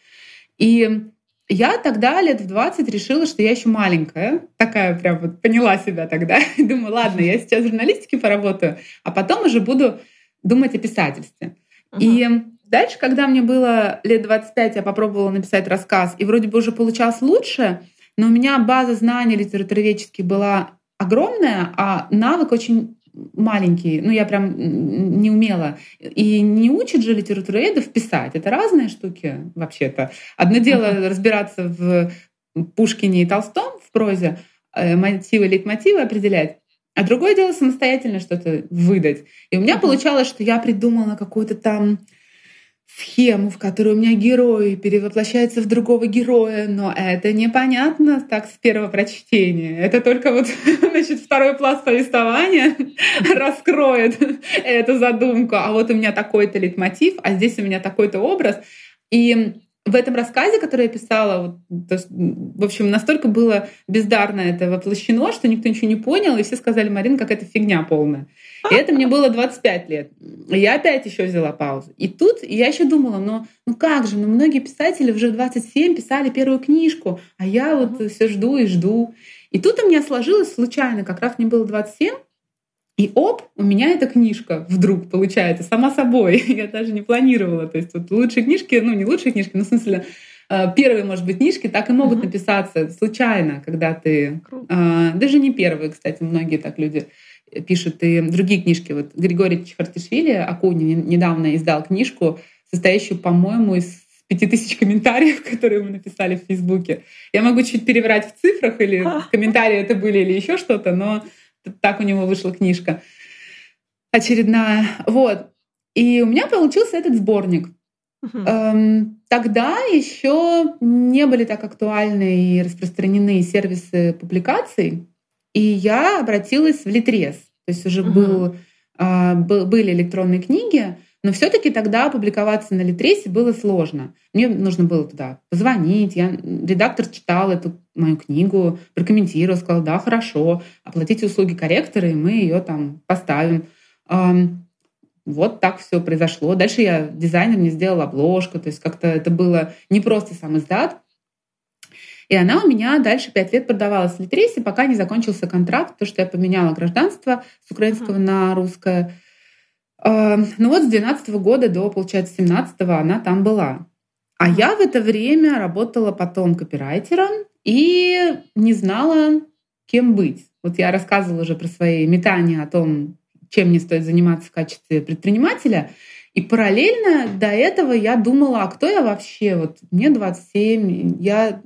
И я тогда, лет в 20, решила, что я еще маленькая. Такая прям вот поняла себя тогда. Думаю, ладно, я сейчас в журналистике поработаю, а потом уже буду думать о писательстве. Uh-huh. И Дальше, когда мне было лет 25, я попробовала написать рассказ, и вроде бы уже получалось лучше, но у меня база знаний литературоведческих была огромная, а навык очень маленький. Ну, я прям не умела. И не учат же литературоведов писать. Это разные штуки вообще-то. Одно дело uh-huh. разбираться в Пушкине и Толстом в прозе, э, мотивы, лейтмотивы определять, а другое дело самостоятельно что-то выдать. И у меня uh-huh. получалось, что я придумала какую-то там схему, в которой у меня герой перевоплощается в другого героя, но это непонятно так с первого прочтения. Это только вот, значит, второй пласт повествования раскроет эту задумку. А вот у меня такой-то лейтмотив, а здесь у меня такой-то образ. И в этом рассказе, который я писала, вот, то, в общем, настолько было бездарно это воплощено, что никто ничего не понял, и все сказали, Марина, какая-то фигня полная. И это мне было 25 лет. Я опять еще взяла паузу. И тут я еще думала, ну, ну как же, ну многие писатели уже в 27 писали первую книжку, а я вот все жду и жду. И тут у меня сложилось случайно, как раз мне было 27, и оп, у меня эта книжка вдруг получается сама собой. Я даже не планировала. То есть вот лучшие книжки, ну не лучшие книжки, но в смысле э, первые, может быть, книжки так и могут uh-huh. написаться случайно, когда ты... Э, даже не первые, кстати, многие так люди пишут и другие книжки. Вот Григорий Чехартишвили, Акуни, недавно издал книжку, состоящую, по-моему, из пяти тысяч комментариев, которые мы написали в Фейсбуке. Я могу чуть переврать в цифрах, или комментарии это были, или еще что-то, но так у него вышла книжка очередная. Вот. И у меня получился этот сборник. Uh-huh. Эм, тогда еще не были так актуальны и распространены сервисы публикаций, и я обратилась в Литрес. То есть уже uh-huh. был, э, был, были электронные книги, но все-таки тогда публиковаться на Литресе было сложно. Мне нужно было туда позвонить. Я, редактор читал эту мою книгу, прокомментировал, сказал, да, хорошо, оплатите услуги корректора, и мы ее там поставим. Вот так все произошло. Дальше я дизайнер мне сделал обложку, то есть как-то это было не просто сам издат. И она у меня дальше пять лет продавалась в Литресе, пока не закончился контракт, то что я поменяла гражданство с украинского uh-huh. на русское. Ну вот с 12 года до, получается, 17 она там была. А я в это время работала потом копирайтером и не знала, кем быть. Вот я рассказывала уже про свои метания о том, чем мне стоит заниматься в качестве предпринимателя. И параллельно до этого я думала, а кто я вообще? Вот мне 27, я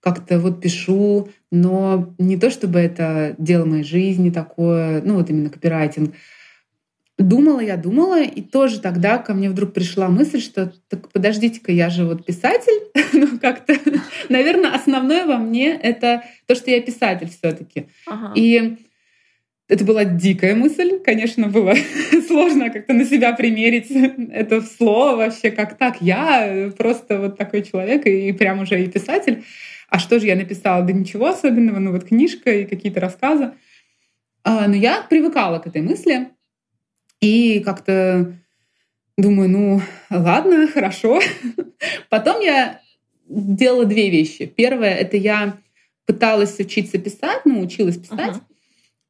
как-то вот пишу, но не то чтобы это дело моей жизни такое, ну вот именно копирайтинг. Думала я, думала, и тоже тогда ко мне вдруг пришла мысль, что так подождите-ка, я же вот писатель, ну как-то, наверное, основное во мне это то, что я писатель все таки ага. И это была дикая мысль, конечно, было сложно как-то на себя примерить это слово вообще, как так, я просто вот такой человек и прям уже и писатель. А что же я написала? Да ничего особенного, ну вот книжка и какие-то рассказы. А, но я привыкала к этой мысли и как-то думаю, ну ладно, хорошо. Потом я делала две вещи. Первое — это я пыталась учиться писать, ну, училась писать. Uh-huh.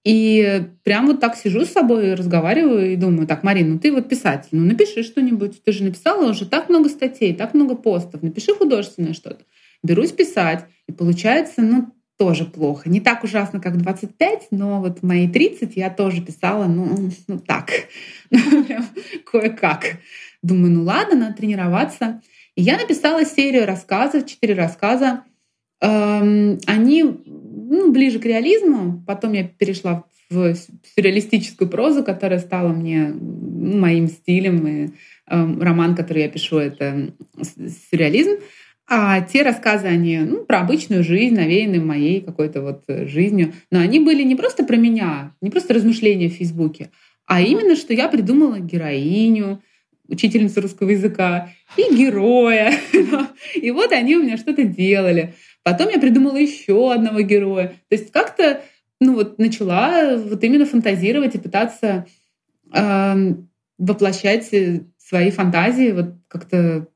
И прям вот так сижу с собой, разговариваю и думаю, так, Марина, ну ты вот писатель, ну напиши что-нибудь. Ты же написала уже так много статей, так много постов, напиши художественное что-то. Берусь писать, и получается, ну, тоже плохо. Не так ужасно, как 25, но вот мои 30 я тоже писала, ну, ну так, ну, кое-как. Думаю, ну ладно, надо тренироваться. И я написала серию рассказов, четыре рассказа. Эм, они ну, ближе к реализму. Потом я перешла в сюрреалистическую прозу, которая стала мне ну, моим стилем. И э, роман, который я пишу, это сюрреализм. А те рассказы, они ну, про обычную жизнь, навеянные моей какой-то вот жизнью. Но они были не просто про меня, не просто размышления в Фейсбуке, а именно, что я придумала героиню, учительницу русского языка и героя. И вот они у меня что-то делали. Потом я придумала еще одного героя. То есть как-то ну вот начала вот именно фантазировать и пытаться э, воплощать свои фантазии вот как-то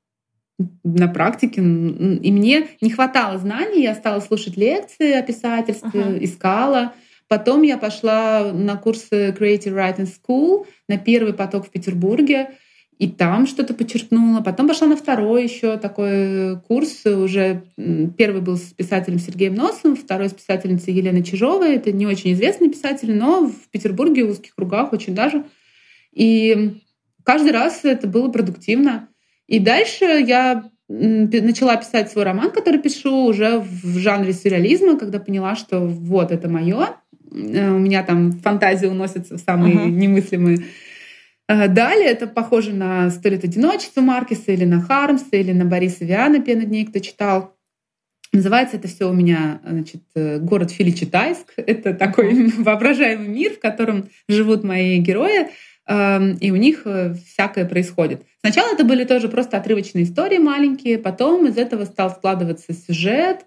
на практике. И мне не хватало знаний, я стала слушать лекции о писательстве, ага. искала. Потом я пошла на курсы Creative Writing School, на первый поток в Петербурге и там что-то почерпнула. Потом пошла на второй еще такой курс. Уже первый был с писателем Сергеем Носом, второй с писательницей Еленой Чижовой. Это не очень известный писатель, но в Петербурге в узких кругах очень даже. И каждый раз это было продуктивно. И дальше я начала писать свой роман, который пишу уже в жанре сюрреализма, когда поняла, что вот это мое. Э, у меня там фантазия уносится в самые uh-huh. немыслимые Э, далее это похоже на «Сто лет одиночества» Маркиса или на Хармса, или на Бориса Виана «Пена дней», кто читал. Называется это все у меня значит, э, город Филичитайск. Это такой воображаемый мир, в котором живут мои герои, эм, и у них всякое происходит. Сначала это были тоже просто отрывочные истории маленькие, потом из этого стал складываться сюжет.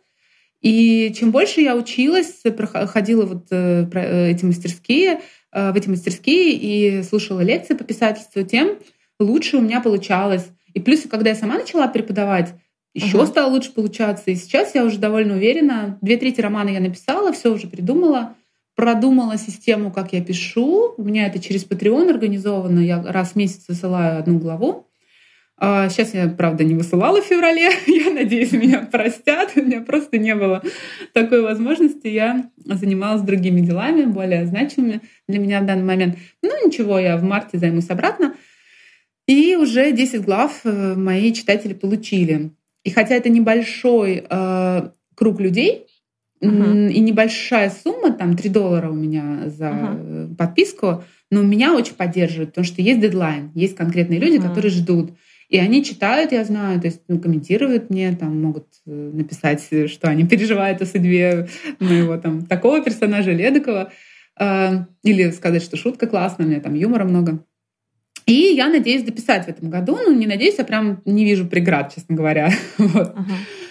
И чем больше я училась, проходила вот эти мастерские, Э, в эти мастерские и слушала лекции по писательству, тем лучше у меня получалось. И плюс, когда я сама начала преподавать, еще uh-huh. стало лучше получаться. И сейчас я уже довольно уверена. Две трети романа я написала, все уже придумала, продумала систему, как я пишу. У меня это через Patreon организовано. Я раз в месяц высылаю одну главу. Сейчас а, я, правда, не высылала в феврале. Я надеюсь, меня простят. У меня просто не было такой возможности. Я занималась другими делами, более значимыми для меня в данный момент. Ну ничего, я в марте займусь обратно. И уже 10 глав э, мои читатели получили. И хотя это небольшой э, круг людей, uh-huh. и небольшая сумма, там 3 доллара у меня за uh-huh. подписку, но меня очень поддерживают, потому что есть дедлайн, есть конкретные люди, uh-huh. которые ждут. И они читают, я знаю, то есть ну, комментируют мне, там могут э, написать, что они переживают о судьбе моего там такого персонажа Ледокова. Э, или сказать, что шутка классная, у меня там юмора много. И я надеюсь дописать в этом году. Ну, не надеюсь, я прям не вижу преград, честно говоря. вот. uh-huh.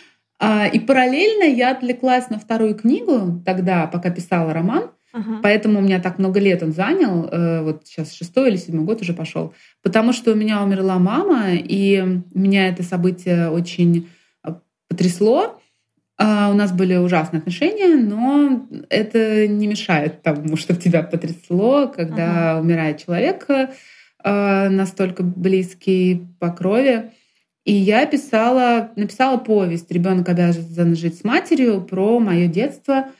И параллельно я отвлеклась на вторую книгу тогда, пока писала роман. Ага. Поэтому у меня так много лет он занял, э, вот сейчас шестой или седьмой год уже пошел, потому что у меня умерла мама, и меня это событие очень э, потрясло. А, у нас были ужасные отношения, но это не мешает тому, что тебя потрясло, когда ага. умирает человек э, настолько близкий по крови. И я писала, написала повесть «Ребенок обязан жить с матерью» про мое детство —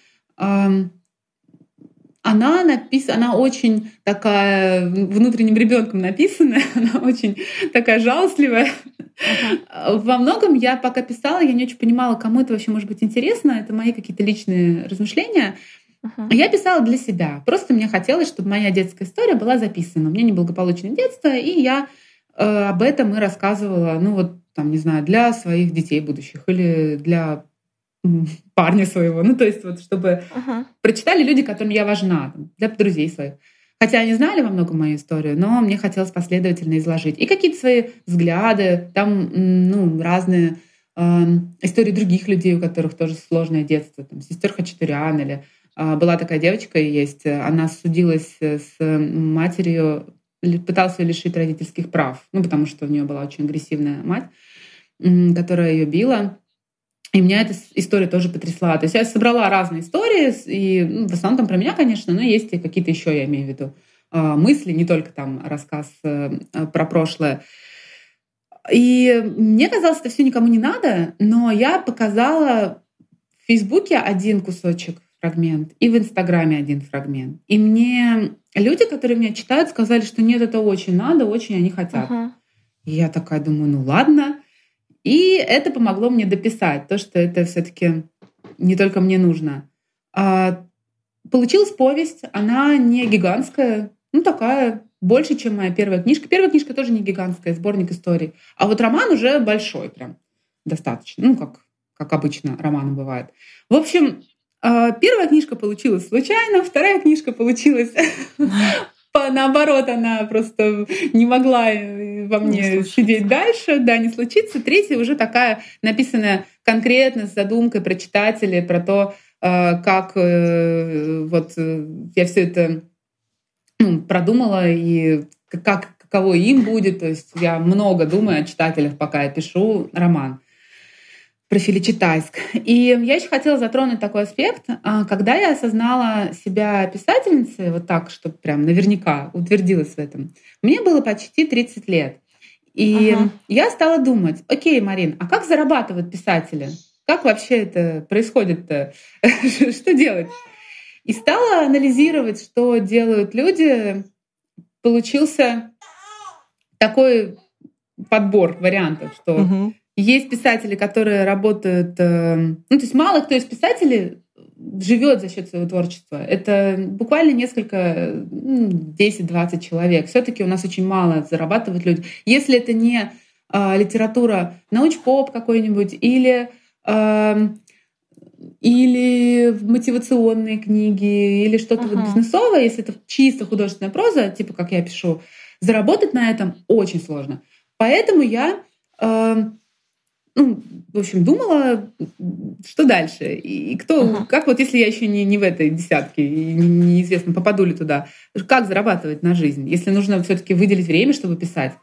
она написана, она очень такая внутренним ребенком написанная, она очень такая жалостливая. Uh-huh. Во многом я пока писала, я не очень понимала, кому это вообще может быть интересно. Это мои какие-то личные размышления. Uh-huh. Я писала для себя. Просто мне хотелось, чтобы моя детская история была записана. У меня неблагополучное детство, и я об этом и рассказывала, ну вот там, не знаю, для своих детей будущих или для парня своего. Ну, то есть вот чтобы uh-huh. прочитали люди, которым я важна, для друзей своих. Хотя они знали во многом мою историю, но мне хотелось последовательно изложить. И какие-то свои взгляды, там ну, разные э, истории других людей, у которых тоже сложное детство. Там, сестер Хачатурян или э, была такая девочка есть, она судилась с матерью, пыталась ее лишить родительских прав, ну, потому что у нее была очень агрессивная мать, которая ее била. И меня эта история тоже потрясла. То есть я собрала разные истории, и ну, в основном там про меня, конечно, но есть и какие-то еще, я имею в виду, а, мысли, не только там рассказ э, про прошлое. И мне казалось, это все никому не надо, но я показала в Фейсбуке один кусочек, фрагмент, и в Инстаграме один фрагмент. И мне люди, которые меня читают, сказали, что нет, это очень надо, очень они хотят. Uh-huh. И я такая думаю, ну ладно. И это помогло мне дописать то, что это все-таки не только мне нужно. А, получилась повесть, она не гигантская, ну такая, больше, чем моя первая книжка. Первая книжка тоже не гигантская, сборник историй. А вот роман уже большой прям, достаточно, ну как, как обычно романы бывают. В общем, первая книжка получилась случайно, вторая книжка получилась наоборот, она просто не могла э, во мне не сидеть дальше, да, не случится. Третья уже такая написанная конкретно с задумкой про читателей, про то, э, как э, вот я все это ну, продумала и как каково им будет. То есть я много думаю о читателях, пока я пишу роман про Филичитайск. И я еще хотела затронуть такой аспект. А, когда я осознала себя писательницей, вот так, чтобы прям наверняка утвердилась в этом, мне было почти 30 лет. И ага. я стала думать, окей, Марин, а как зарабатывают писатели? Как вообще это происходит-то? что делать? И стала анализировать, что делают люди. Получился такой подбор вариантов, что угу. Есть писатели, которые работают... Э, ну, то есть мало кто из писателей живет за счет своего творчества. Это буквально несколько, 10-20 человек. Все-таки у нас очень мало зарабатывают люди. Если это не э, литература, науч-поп какой-нибудь или э, или мотивационные книги, или что-то uh-huh. вот бизнесовое, если это чисто художественная проза, типа как я пишу, заработать на этом очень сложно. Поэтому я э, ну, в общем, думала, что дальше. И кто, uh-huh. как вот если я еще не, не в этой десятке, и неизвестно, попаду ли туда, как зарабатывать на жизнь, если нужно все-таки выделить время, чтобы писать.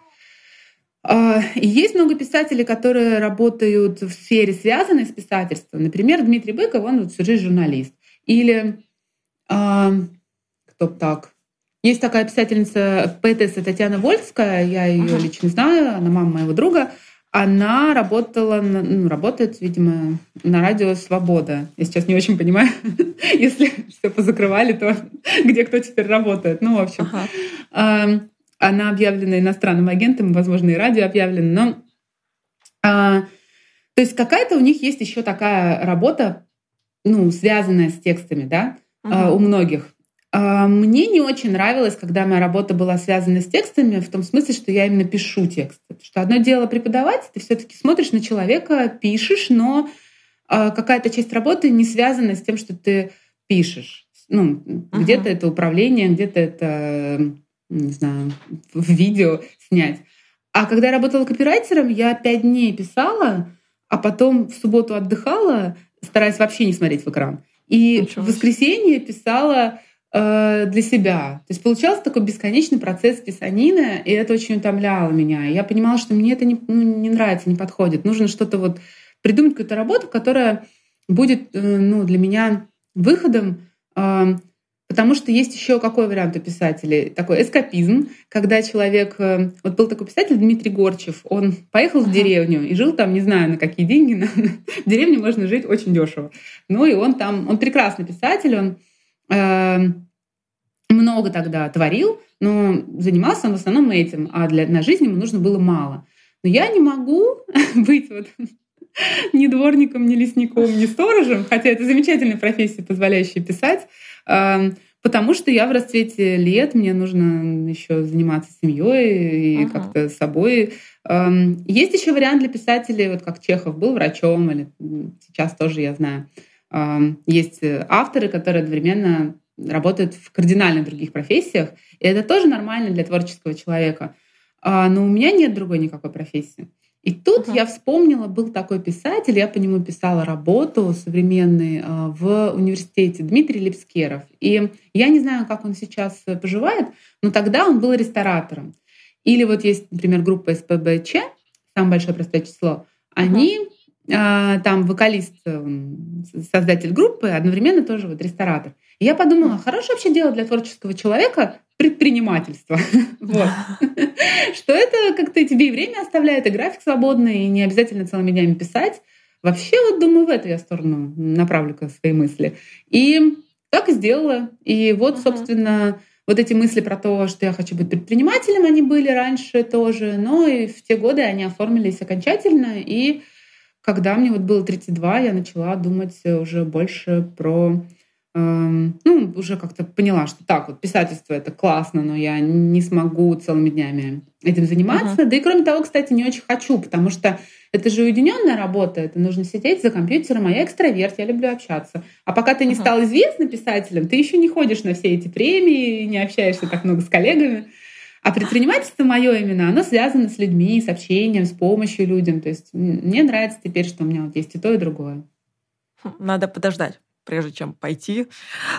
А, и есть много писателей, которые работают в сфере, связанной с писательством. Например, Дмитрий Быков, он вот всю жизнь журналист. Или а, кто так? Есть такая писательница, поэтесса Татьяна Вольская, я ее uh-huh. лично знаю, она мама моего друга. Она работала, ну, работает, видимо, на радио «Свобода». Я сейчас не очень понимаю, если все позакрывали, то где кто теперь работает. Ну, в общем, ага. она объявлена иностранным агентом, возможно, и радио объявлено, но... А, то есть какая-то у них есть еще такая работа, ну, связанная с текстами, да, ага. у многих. А, мне не очень нравилось, когда моя работа была связана с текстами, в том смысле, что я именно пишу текст. Потому что одно дело преподавать, ты все-таки смотришь на человека, пишешь, но а, какая-то часть работы не связана с тем, что ты пишешь. Ну, uh-huh. где-то это управление, где-то это, не знаю, в видео снять. А когда я работала копирайтером, я пять дней писала, а потом в субботу отдыхала, стараясь вообще не смотреть в экран. И Ничего в воскресенье писала Э, для себя. То есть получался такой бесконечный процесс писанины, и это очень утомляло меня. Я понимала, что мне это не, ну, не нравится, не подходит. Нужно что-то вот придумать какую-то работу, которая будет э, ну, для меня выходом э, Потому что есть еще какой вариант у писателей? Такой эскапизм, когда человек... Вот был такой писатель Дмитрий Горчев. Он поехал ага. в деревню и жил там, не знаю, на какие деньги. Но в деревне можно жить очень дешево. Ну и он там... Он прекрасный писатель, он много тогда творил, но занимался он в основном этим, а для, на жизнь ему нужно было мало. Но я не могу быть вот ни дворником, ни лесником, ни сторожем, хотя это замечательная профессия, позволяющая писать, потому что я в расцвете лет, мне нужно еще заниматься семьей и ага. как-то собой. Есть еще вариант для писателей, вот как Чехов был врачом, или сейчас тоже я знаю. Есть авторы, которые одновременно работают в кардинально других профессиях, и это тоже нормально для творческого человека. А, но у меня нет другой никакой профессии. И тут uh-huh. я вспомнила, был такой писатель, я по нему писала работу современный а, в университете, Дмитрий Лепскеров. И я не знаю, как он сейчас поживает, но тогда он был ресторатором. Или вот есть, например, группа СПБЧ, самое большое простое число, они uh-huh. Там вокалист, создатель группы, одновременно тоже вот ресторатор. И я подумала, хорошее вообще дело для творческого человека предпринимательство. вот. Что это как-то тебе и время оставляет, и график свободный, и не обязательно целыми днями писать. Вообще, вот думаю, в эту я сторону направлю свои мысли. И так и сделала. И вот, собственно, вот эти мысли про то, что я хочу быть предпринимателем, они были раньше тоже, но и в те годы они оформились окончательно. И когда мне вот было 32, я начала думать уже больше про ну, уже как-то поняла, что так, вот писательство это классно, но я не смогу целыми днями этим заниматься. Uh-huh. Да и кроме того, кстати, не очень хочу, потому что это же уединенная работа, это нужно сидеть за компьютером, а я экстраверт, я люблю общаться. А пока ты не uh-huh. стал известным писателем, ты еще не ходишь на все эти премии, не общаешься так много с коллегами. А предпринимательство мое именно, оно связано с людьми, с общением, с помощью людям. То есть мне нравится теперь, что у меня вот есть и то, и другое. Надо подождать прежде чем пойти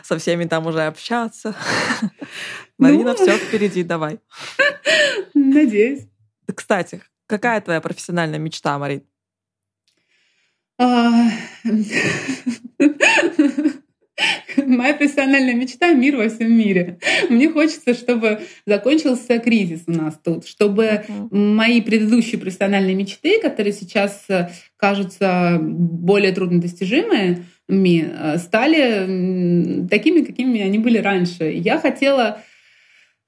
со всеми там уже общаться. Марина, ну... все впереди, давай. Надеюсь. Кстати, какая твоя профессиональная мечта, Марин? Моя профессиональная мечта — мир во всем мире. Мне хочется, чтобы закончился кризис у нас тут, чтобы uh-huh. мои предыдущие профессиональные мечты, которые сейчас э, кажутся более труднодостижимыми, э, стали такими, какими они были раньше. Я хотела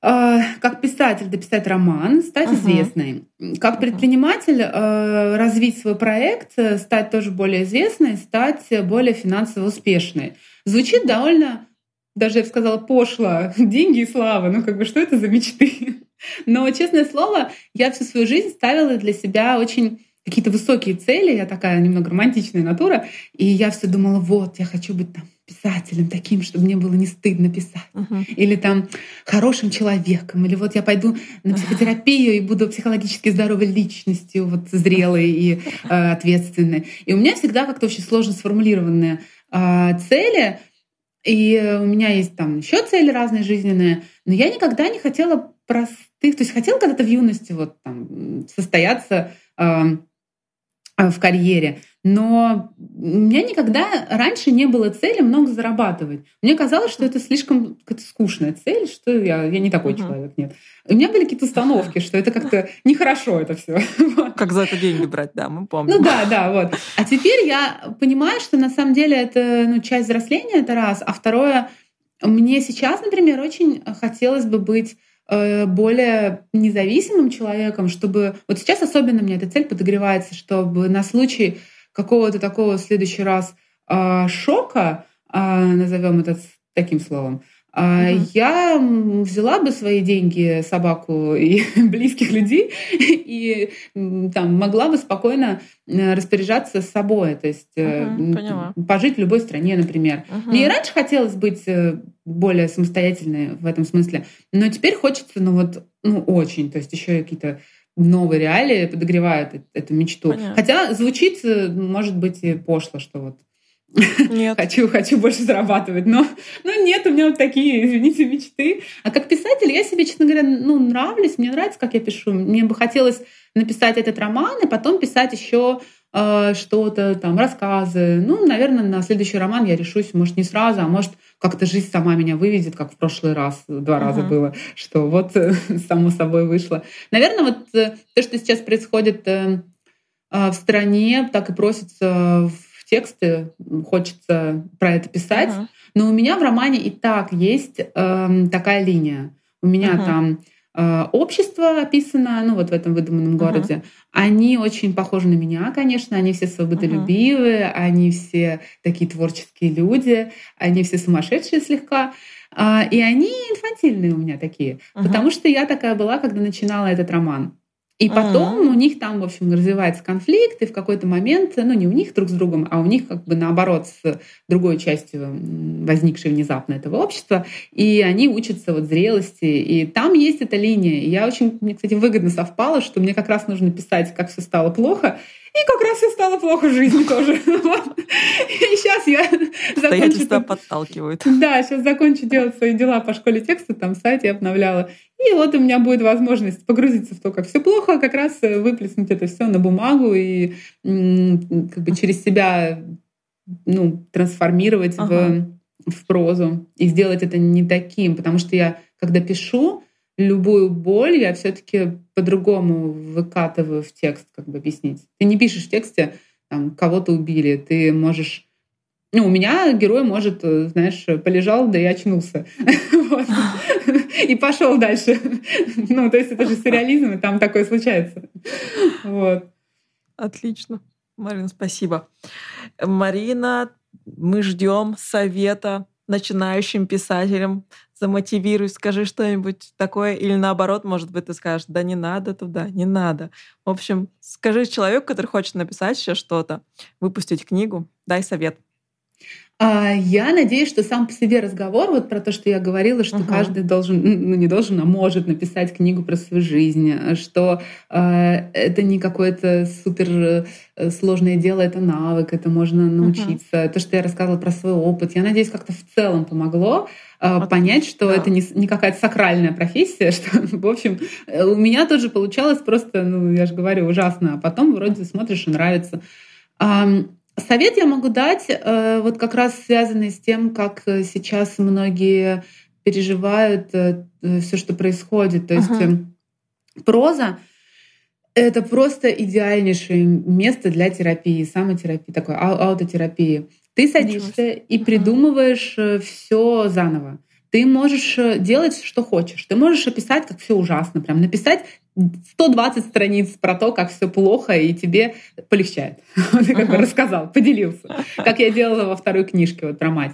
как писатель дописать роман, стать uh-huh. известной. Как предприниматель развить свой проект, стать тоже более известной, стать более финансово успешной. Звучит довольно, даже я бы сказала, пошло. Деньги и слава. Ну, как бы, что это за мечты? Но, честное слово, я всю свою жизнь ставила для себя очень какие-то высокие цели. Я такая немного романтичная натура. И я все думала, вот, я хочу быть там писателем таким, чтобы мне было не стыдно писать. Uh-huh. Или там хорошим человеком. Или вот я пойду на психотерапию и буду психологически здоровой личностью, вот зрелой и э, ответственной. И у меня всегда как-то очень сложно сформулированные а, цели, и у меня есть там еще цели разные жизненные, но я никогда не хотела простых, то есть хотела когда-то в юности вот там состояться э, в карьере, но у меня никогда раньше не было цели много зарабатывать. Мне казалось, что это слишком какая-то скучная цель, что я, я не такой uh-huh. человек, нет. У меня были какие-то установки, что это как-то нехорошо это все. Как за это деньги брать, да, мы помним. Ну да, да, вот. А теперь я понимаю, что на самом деле это ну, часть взросления, это раз. А второе, мне сейчас, например, очень хотелось бы быть э, более независимым человеком, чтобы... Вот сейчас особенно мне эта цель подогревается, чтобы на случай какого-то такого в следующий раз э, шока, э, назовем это таким словом, Uh-huh. Я взяла бы свои деньги, собаку и близких людей и там могла бы спокойно э, распоряжаться собой, то есть uh-huh, пожить в любой стране, например. Uh-huh. Мне и раньше хотелось быть э, более самостоятельной в этом смысле, но теперь хочется, ну вот, ну очень, то есть еще какие-то новые реалии подогревают эту мечту. Понятно. Хотя звучит, может быть, и пошло, что вот нет. хочу, хочу больше зарабатывать. Но ну, нет, у меня вот такие, извините, мечты. А как писатель я себе, честно говоря, ну, нравлюсь, мне нравится, как я пишу. Мне бы хотелось написать этот роман и потом писать еще э, что-то, там, рассказы. Ну, наверное, на следующий роман я решусь, может, не сразу, а может, как-то жизнь сама меня выведет, как в прошлый раз, два uh-huh. раза было, что вот само собой вышло. Наверное, вот то, что сейчас происходит в стране, так и просится в тексты, хочется про это писать. Uh-huh. Но у меня в романе и так есть э, такая линия. У меня uh-huh. там э, общество описано, ну вот в этом выдуманном uh-huh. городе. Они очень похожи на меня, конечно. Они все свободолюбивые, uh-huh. они все такие творческие люди, они все сумасшедшие слегка. Uh, и они инфантильные у меня такие. Uh-huh. Потому что я такая была, когда начинала этот роман. И потом uh-huh. у них там, в общем, развивается конфликт, и в какой-то момент, ну не у них друг с другом, а у них как бы наоборот с другой частью возникшей внезапно этого общества, и они учатся вот зрелости, и там есть эта линия. И я очень, мне, кстати, выгодно совпало, что мне как раз нужно писать, как все стало плохо, и как раз все стало плохо в жизни тоже. И сейчас я закончу... подталкивают. Да, сейчас закончу делать свои дела по школе текста, там сайт я обновляла. И вот у меня будет возможность погрузиться в то, как все плохо, как раз выплеснуть это все на бумагу и как бы через себя ну, трансформировать ага. в, в прозу и сделать это не таким, потому что я, когда пишу, любую боль я все-таки по-другому выкатываю в текст, как бы объяснить. Ты не пишешь в тексте, там, кого-то убили, ты можешь ну, у меня герой может, знаешь, полежал, да и очнулся. И пошел дальше. Ну, то есть это же сюрреализм, и там такое случается. Вот. Отлично. Марина, спасибо. Марина, мы ждем совета начинающим писателям замотивируй, скажи что-нибудь такое, или наоборот, может быть, ты скажешь, да не надо туда, не надо. В общем, скажи человеку, который хочет написать сейчас что-то, выпустить книгу, дай совет. А, я надеюсь, что сам по себе разговор, вот про то, что я говорила, что uh-huh. каждый должен, ну не должен, а может написать книгу про свою жизнь, что э, это не какое-то супер э, сложное дело, это навык, это можно научиться. Uh-huh. То, что я рассказывала про свой опыт, я надеюсь, как-то в целом помогло э, понять, что да. это не, не какая-то сакральная профессия, что, в общем, э, у меня тоже получалось просто, ну, я же говорю, ужасно, а потом вроде смотришь и нравится. Совет я могу дать, э, вот как раз связанный с тем, как э, сейчас многие переживают э, все, что происходит. То есть uh-huh. проза это просто идеальнейшее место для терапии, самотерапии, такой аутотерапии. Ты садишься и придумываешь все заново. Ты можешь делать, что хочешь. Ты можешь описать, как все ужасно, прям написать 120 страниц про то, как все плохо, и тебе полегчает. Ты как бы рассказал, поделился, как я делала во второй книжке вот про мать.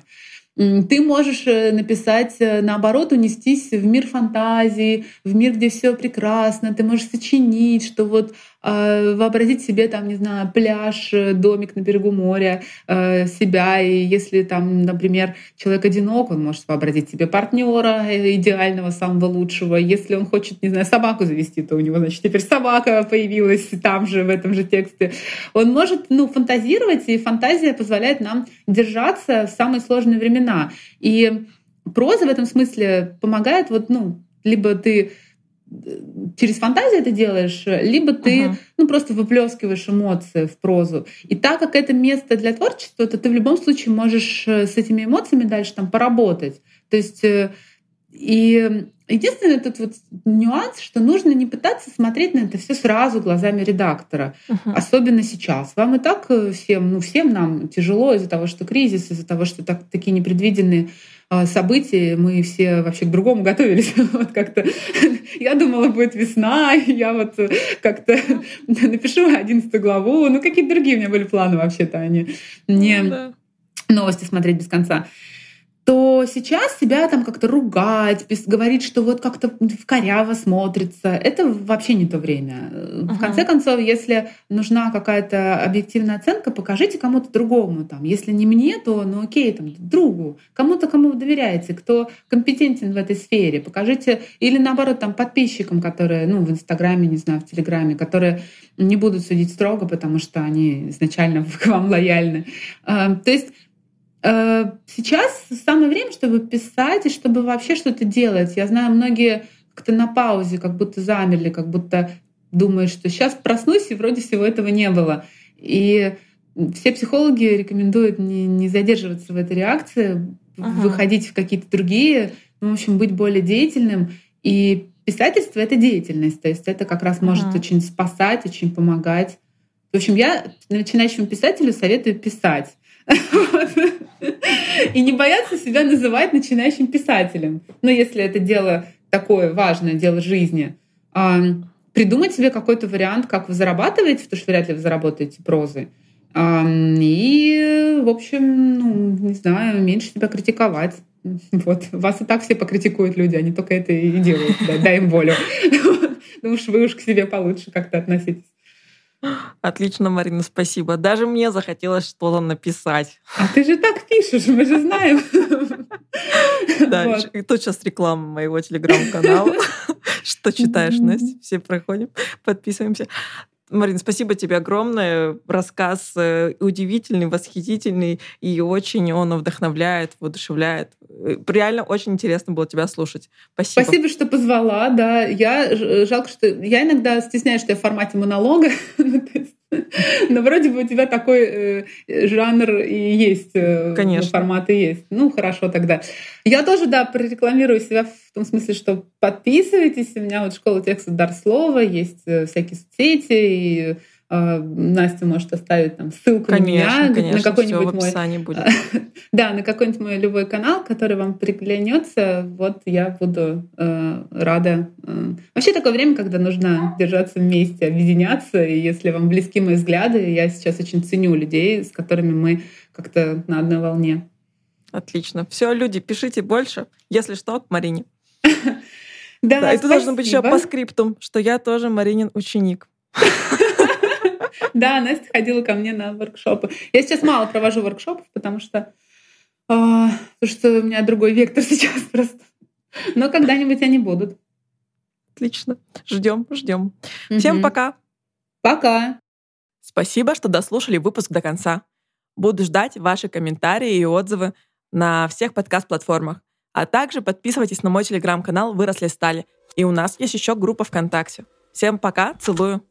Ты можешь э, написать, э, наоборот, унестись в мир фантазии, в мир, где все прекрасно. Ты можешь сочинить, что вот вообразить себе там, не знаю, пляж, э, домик на берегу моря, э, себя. И если там, например, человек одинок, он может вообразить себе партнера идеального, самого лучшего. Если он хочет, не знаю, собаку завести, то у него, значит, теперь собака появилась там же, в этом же тексте. Он может, ну, фантазировать, и фантазия позволяет нам держаться в самые сложные времена. И проза в этом смысле помогает, вот, ну, либо ты э, через фантазию это делаешь, либо ты uh-huh. ну, просто выплескиваешь эмоции в прозу. И так как это место для творчества, то ты в любом случае можешь э, с этими эмоциями дальше там поработать. То есть э, и единственный этот вот нюанс, что нужно не пытаться смотреть на это все сразу глазами редактора, uh-huh. особенно сейчас. Вам и так э, всем, ну всем нам тяжело из-за того, что кризис, из-за того, что так, такие непредвиденные э, события, мы все вообще к другому готовились. вот как-то я думала, будет весна, я вот э, как-то напишу одиннадцатую главу. Ну, какие-то другие у меня были планы вообще-то, они не ну новости смотреть без конца то сейчас себя там как-то ругать, говорить, что вот как-то коряво смотрится, это вообще не то время. Uh-huh. В конце концов, если нужна какая-то объективная оценка, покажите кому-то другому. Там. Если не мне, то ну окей, там, другу, кому-то, кому вы доверяете, кто компетентен в этой сфере. Покажите, или наоборот, там, подписчикам, которые, ну, в Инстаграме, не знаю, в Телеграме, которые не будут судить строго, потому что они изначально к вам лояльны. А, то есть сейчас самое время, чтобы писать и чтобы вообще что-то делать. Я знаю, многие как-то на паузе, как будто замерли, как будто думают, что сейчас проснусь, и вроде всего этого не было. И все психологи рекомендуют не, не задерживаться в этой реакции, ага. выходить в какие-то другие, ну, в общем, быть более деятельным. И писательство — это деятельность, то есть это как раз ага. может очень спасать, очень помогать. В общем, я начинающему писателю советую писать. И не бояться себя называть начинающим писателем. Но если это дело такое важное, дело жизни, придумать себе какой-то вариант, как вы зарабатываете, потому что вряд ли вы заработаете прозой. И, в общем, ну, не знаю, меньше себя критиковать. Вот. Вас и так все покритикуют люди, они только это и делают. Да, дай им волю. Ну уж вы уж к себе получше как-то относитесь. Отлично, Марина, спасибо. Даже мне захотелось что-то написать. А ты же так пишешь, мы же знаем. Да, и тут сейчас реклама моего телеграм-канала. Что читаешь, Настя? Все проходим, подписываемся. Марин, спасибо тебе огромное. Рассказ э, удивительный, восхитительный, и очень он вдохновляет, воодушевляет. Э, реально очень интересно было тебя слушать. Спасибо. Спасибо, что позвала, да. Я жалко, что я иногда стесняюсь, что я в формате монолога. Но вроде бы у тебя такой э, жанр и есть, э, Конечно. формат и есть. Ну, хорошо тогда. Я тоже, да, прорекламирую себя в том смысле, что подписывайтесь. У меня вот школа текста Дар Слова, есть э, всякие соцсети, и Настя может оставить там ссылку конечно, на меня, конечно, на какой-нибудь мой, будет. да, на какой-нибудь мой любой канал, который вам приглянется. Вот я буду э, рада. Э. Вообще такое время, когда нужно держаться вместе, объединяться. И если вам близки мои взгляды, я сейчас очень ценю людей, с которыми мы как-то на одной волне. Отлично. Все, люди, пишите больше. Если что, к Марине. Да, да и тут должно быть еще по скриптум, что я тоже Маринин ученик. Да, Настя ходила ко мне на воркшопы. Я сейчас мало провожу воркшопов, потому что, потому что у меня другой вектор сейчас просто. Но когда-нибудь они будут. Отлично. Ждем, ждем. Всем пока. Пока. Спасибо, что дослушали выпуск до конца. Буду ждать ваши комментарии и отзывы на всех подкаст-платформах. А также подписывайтесь на мой телеграм-канал «Выросли стали». И у нас есть еще группа ВКонтакте. Всем пока, целую.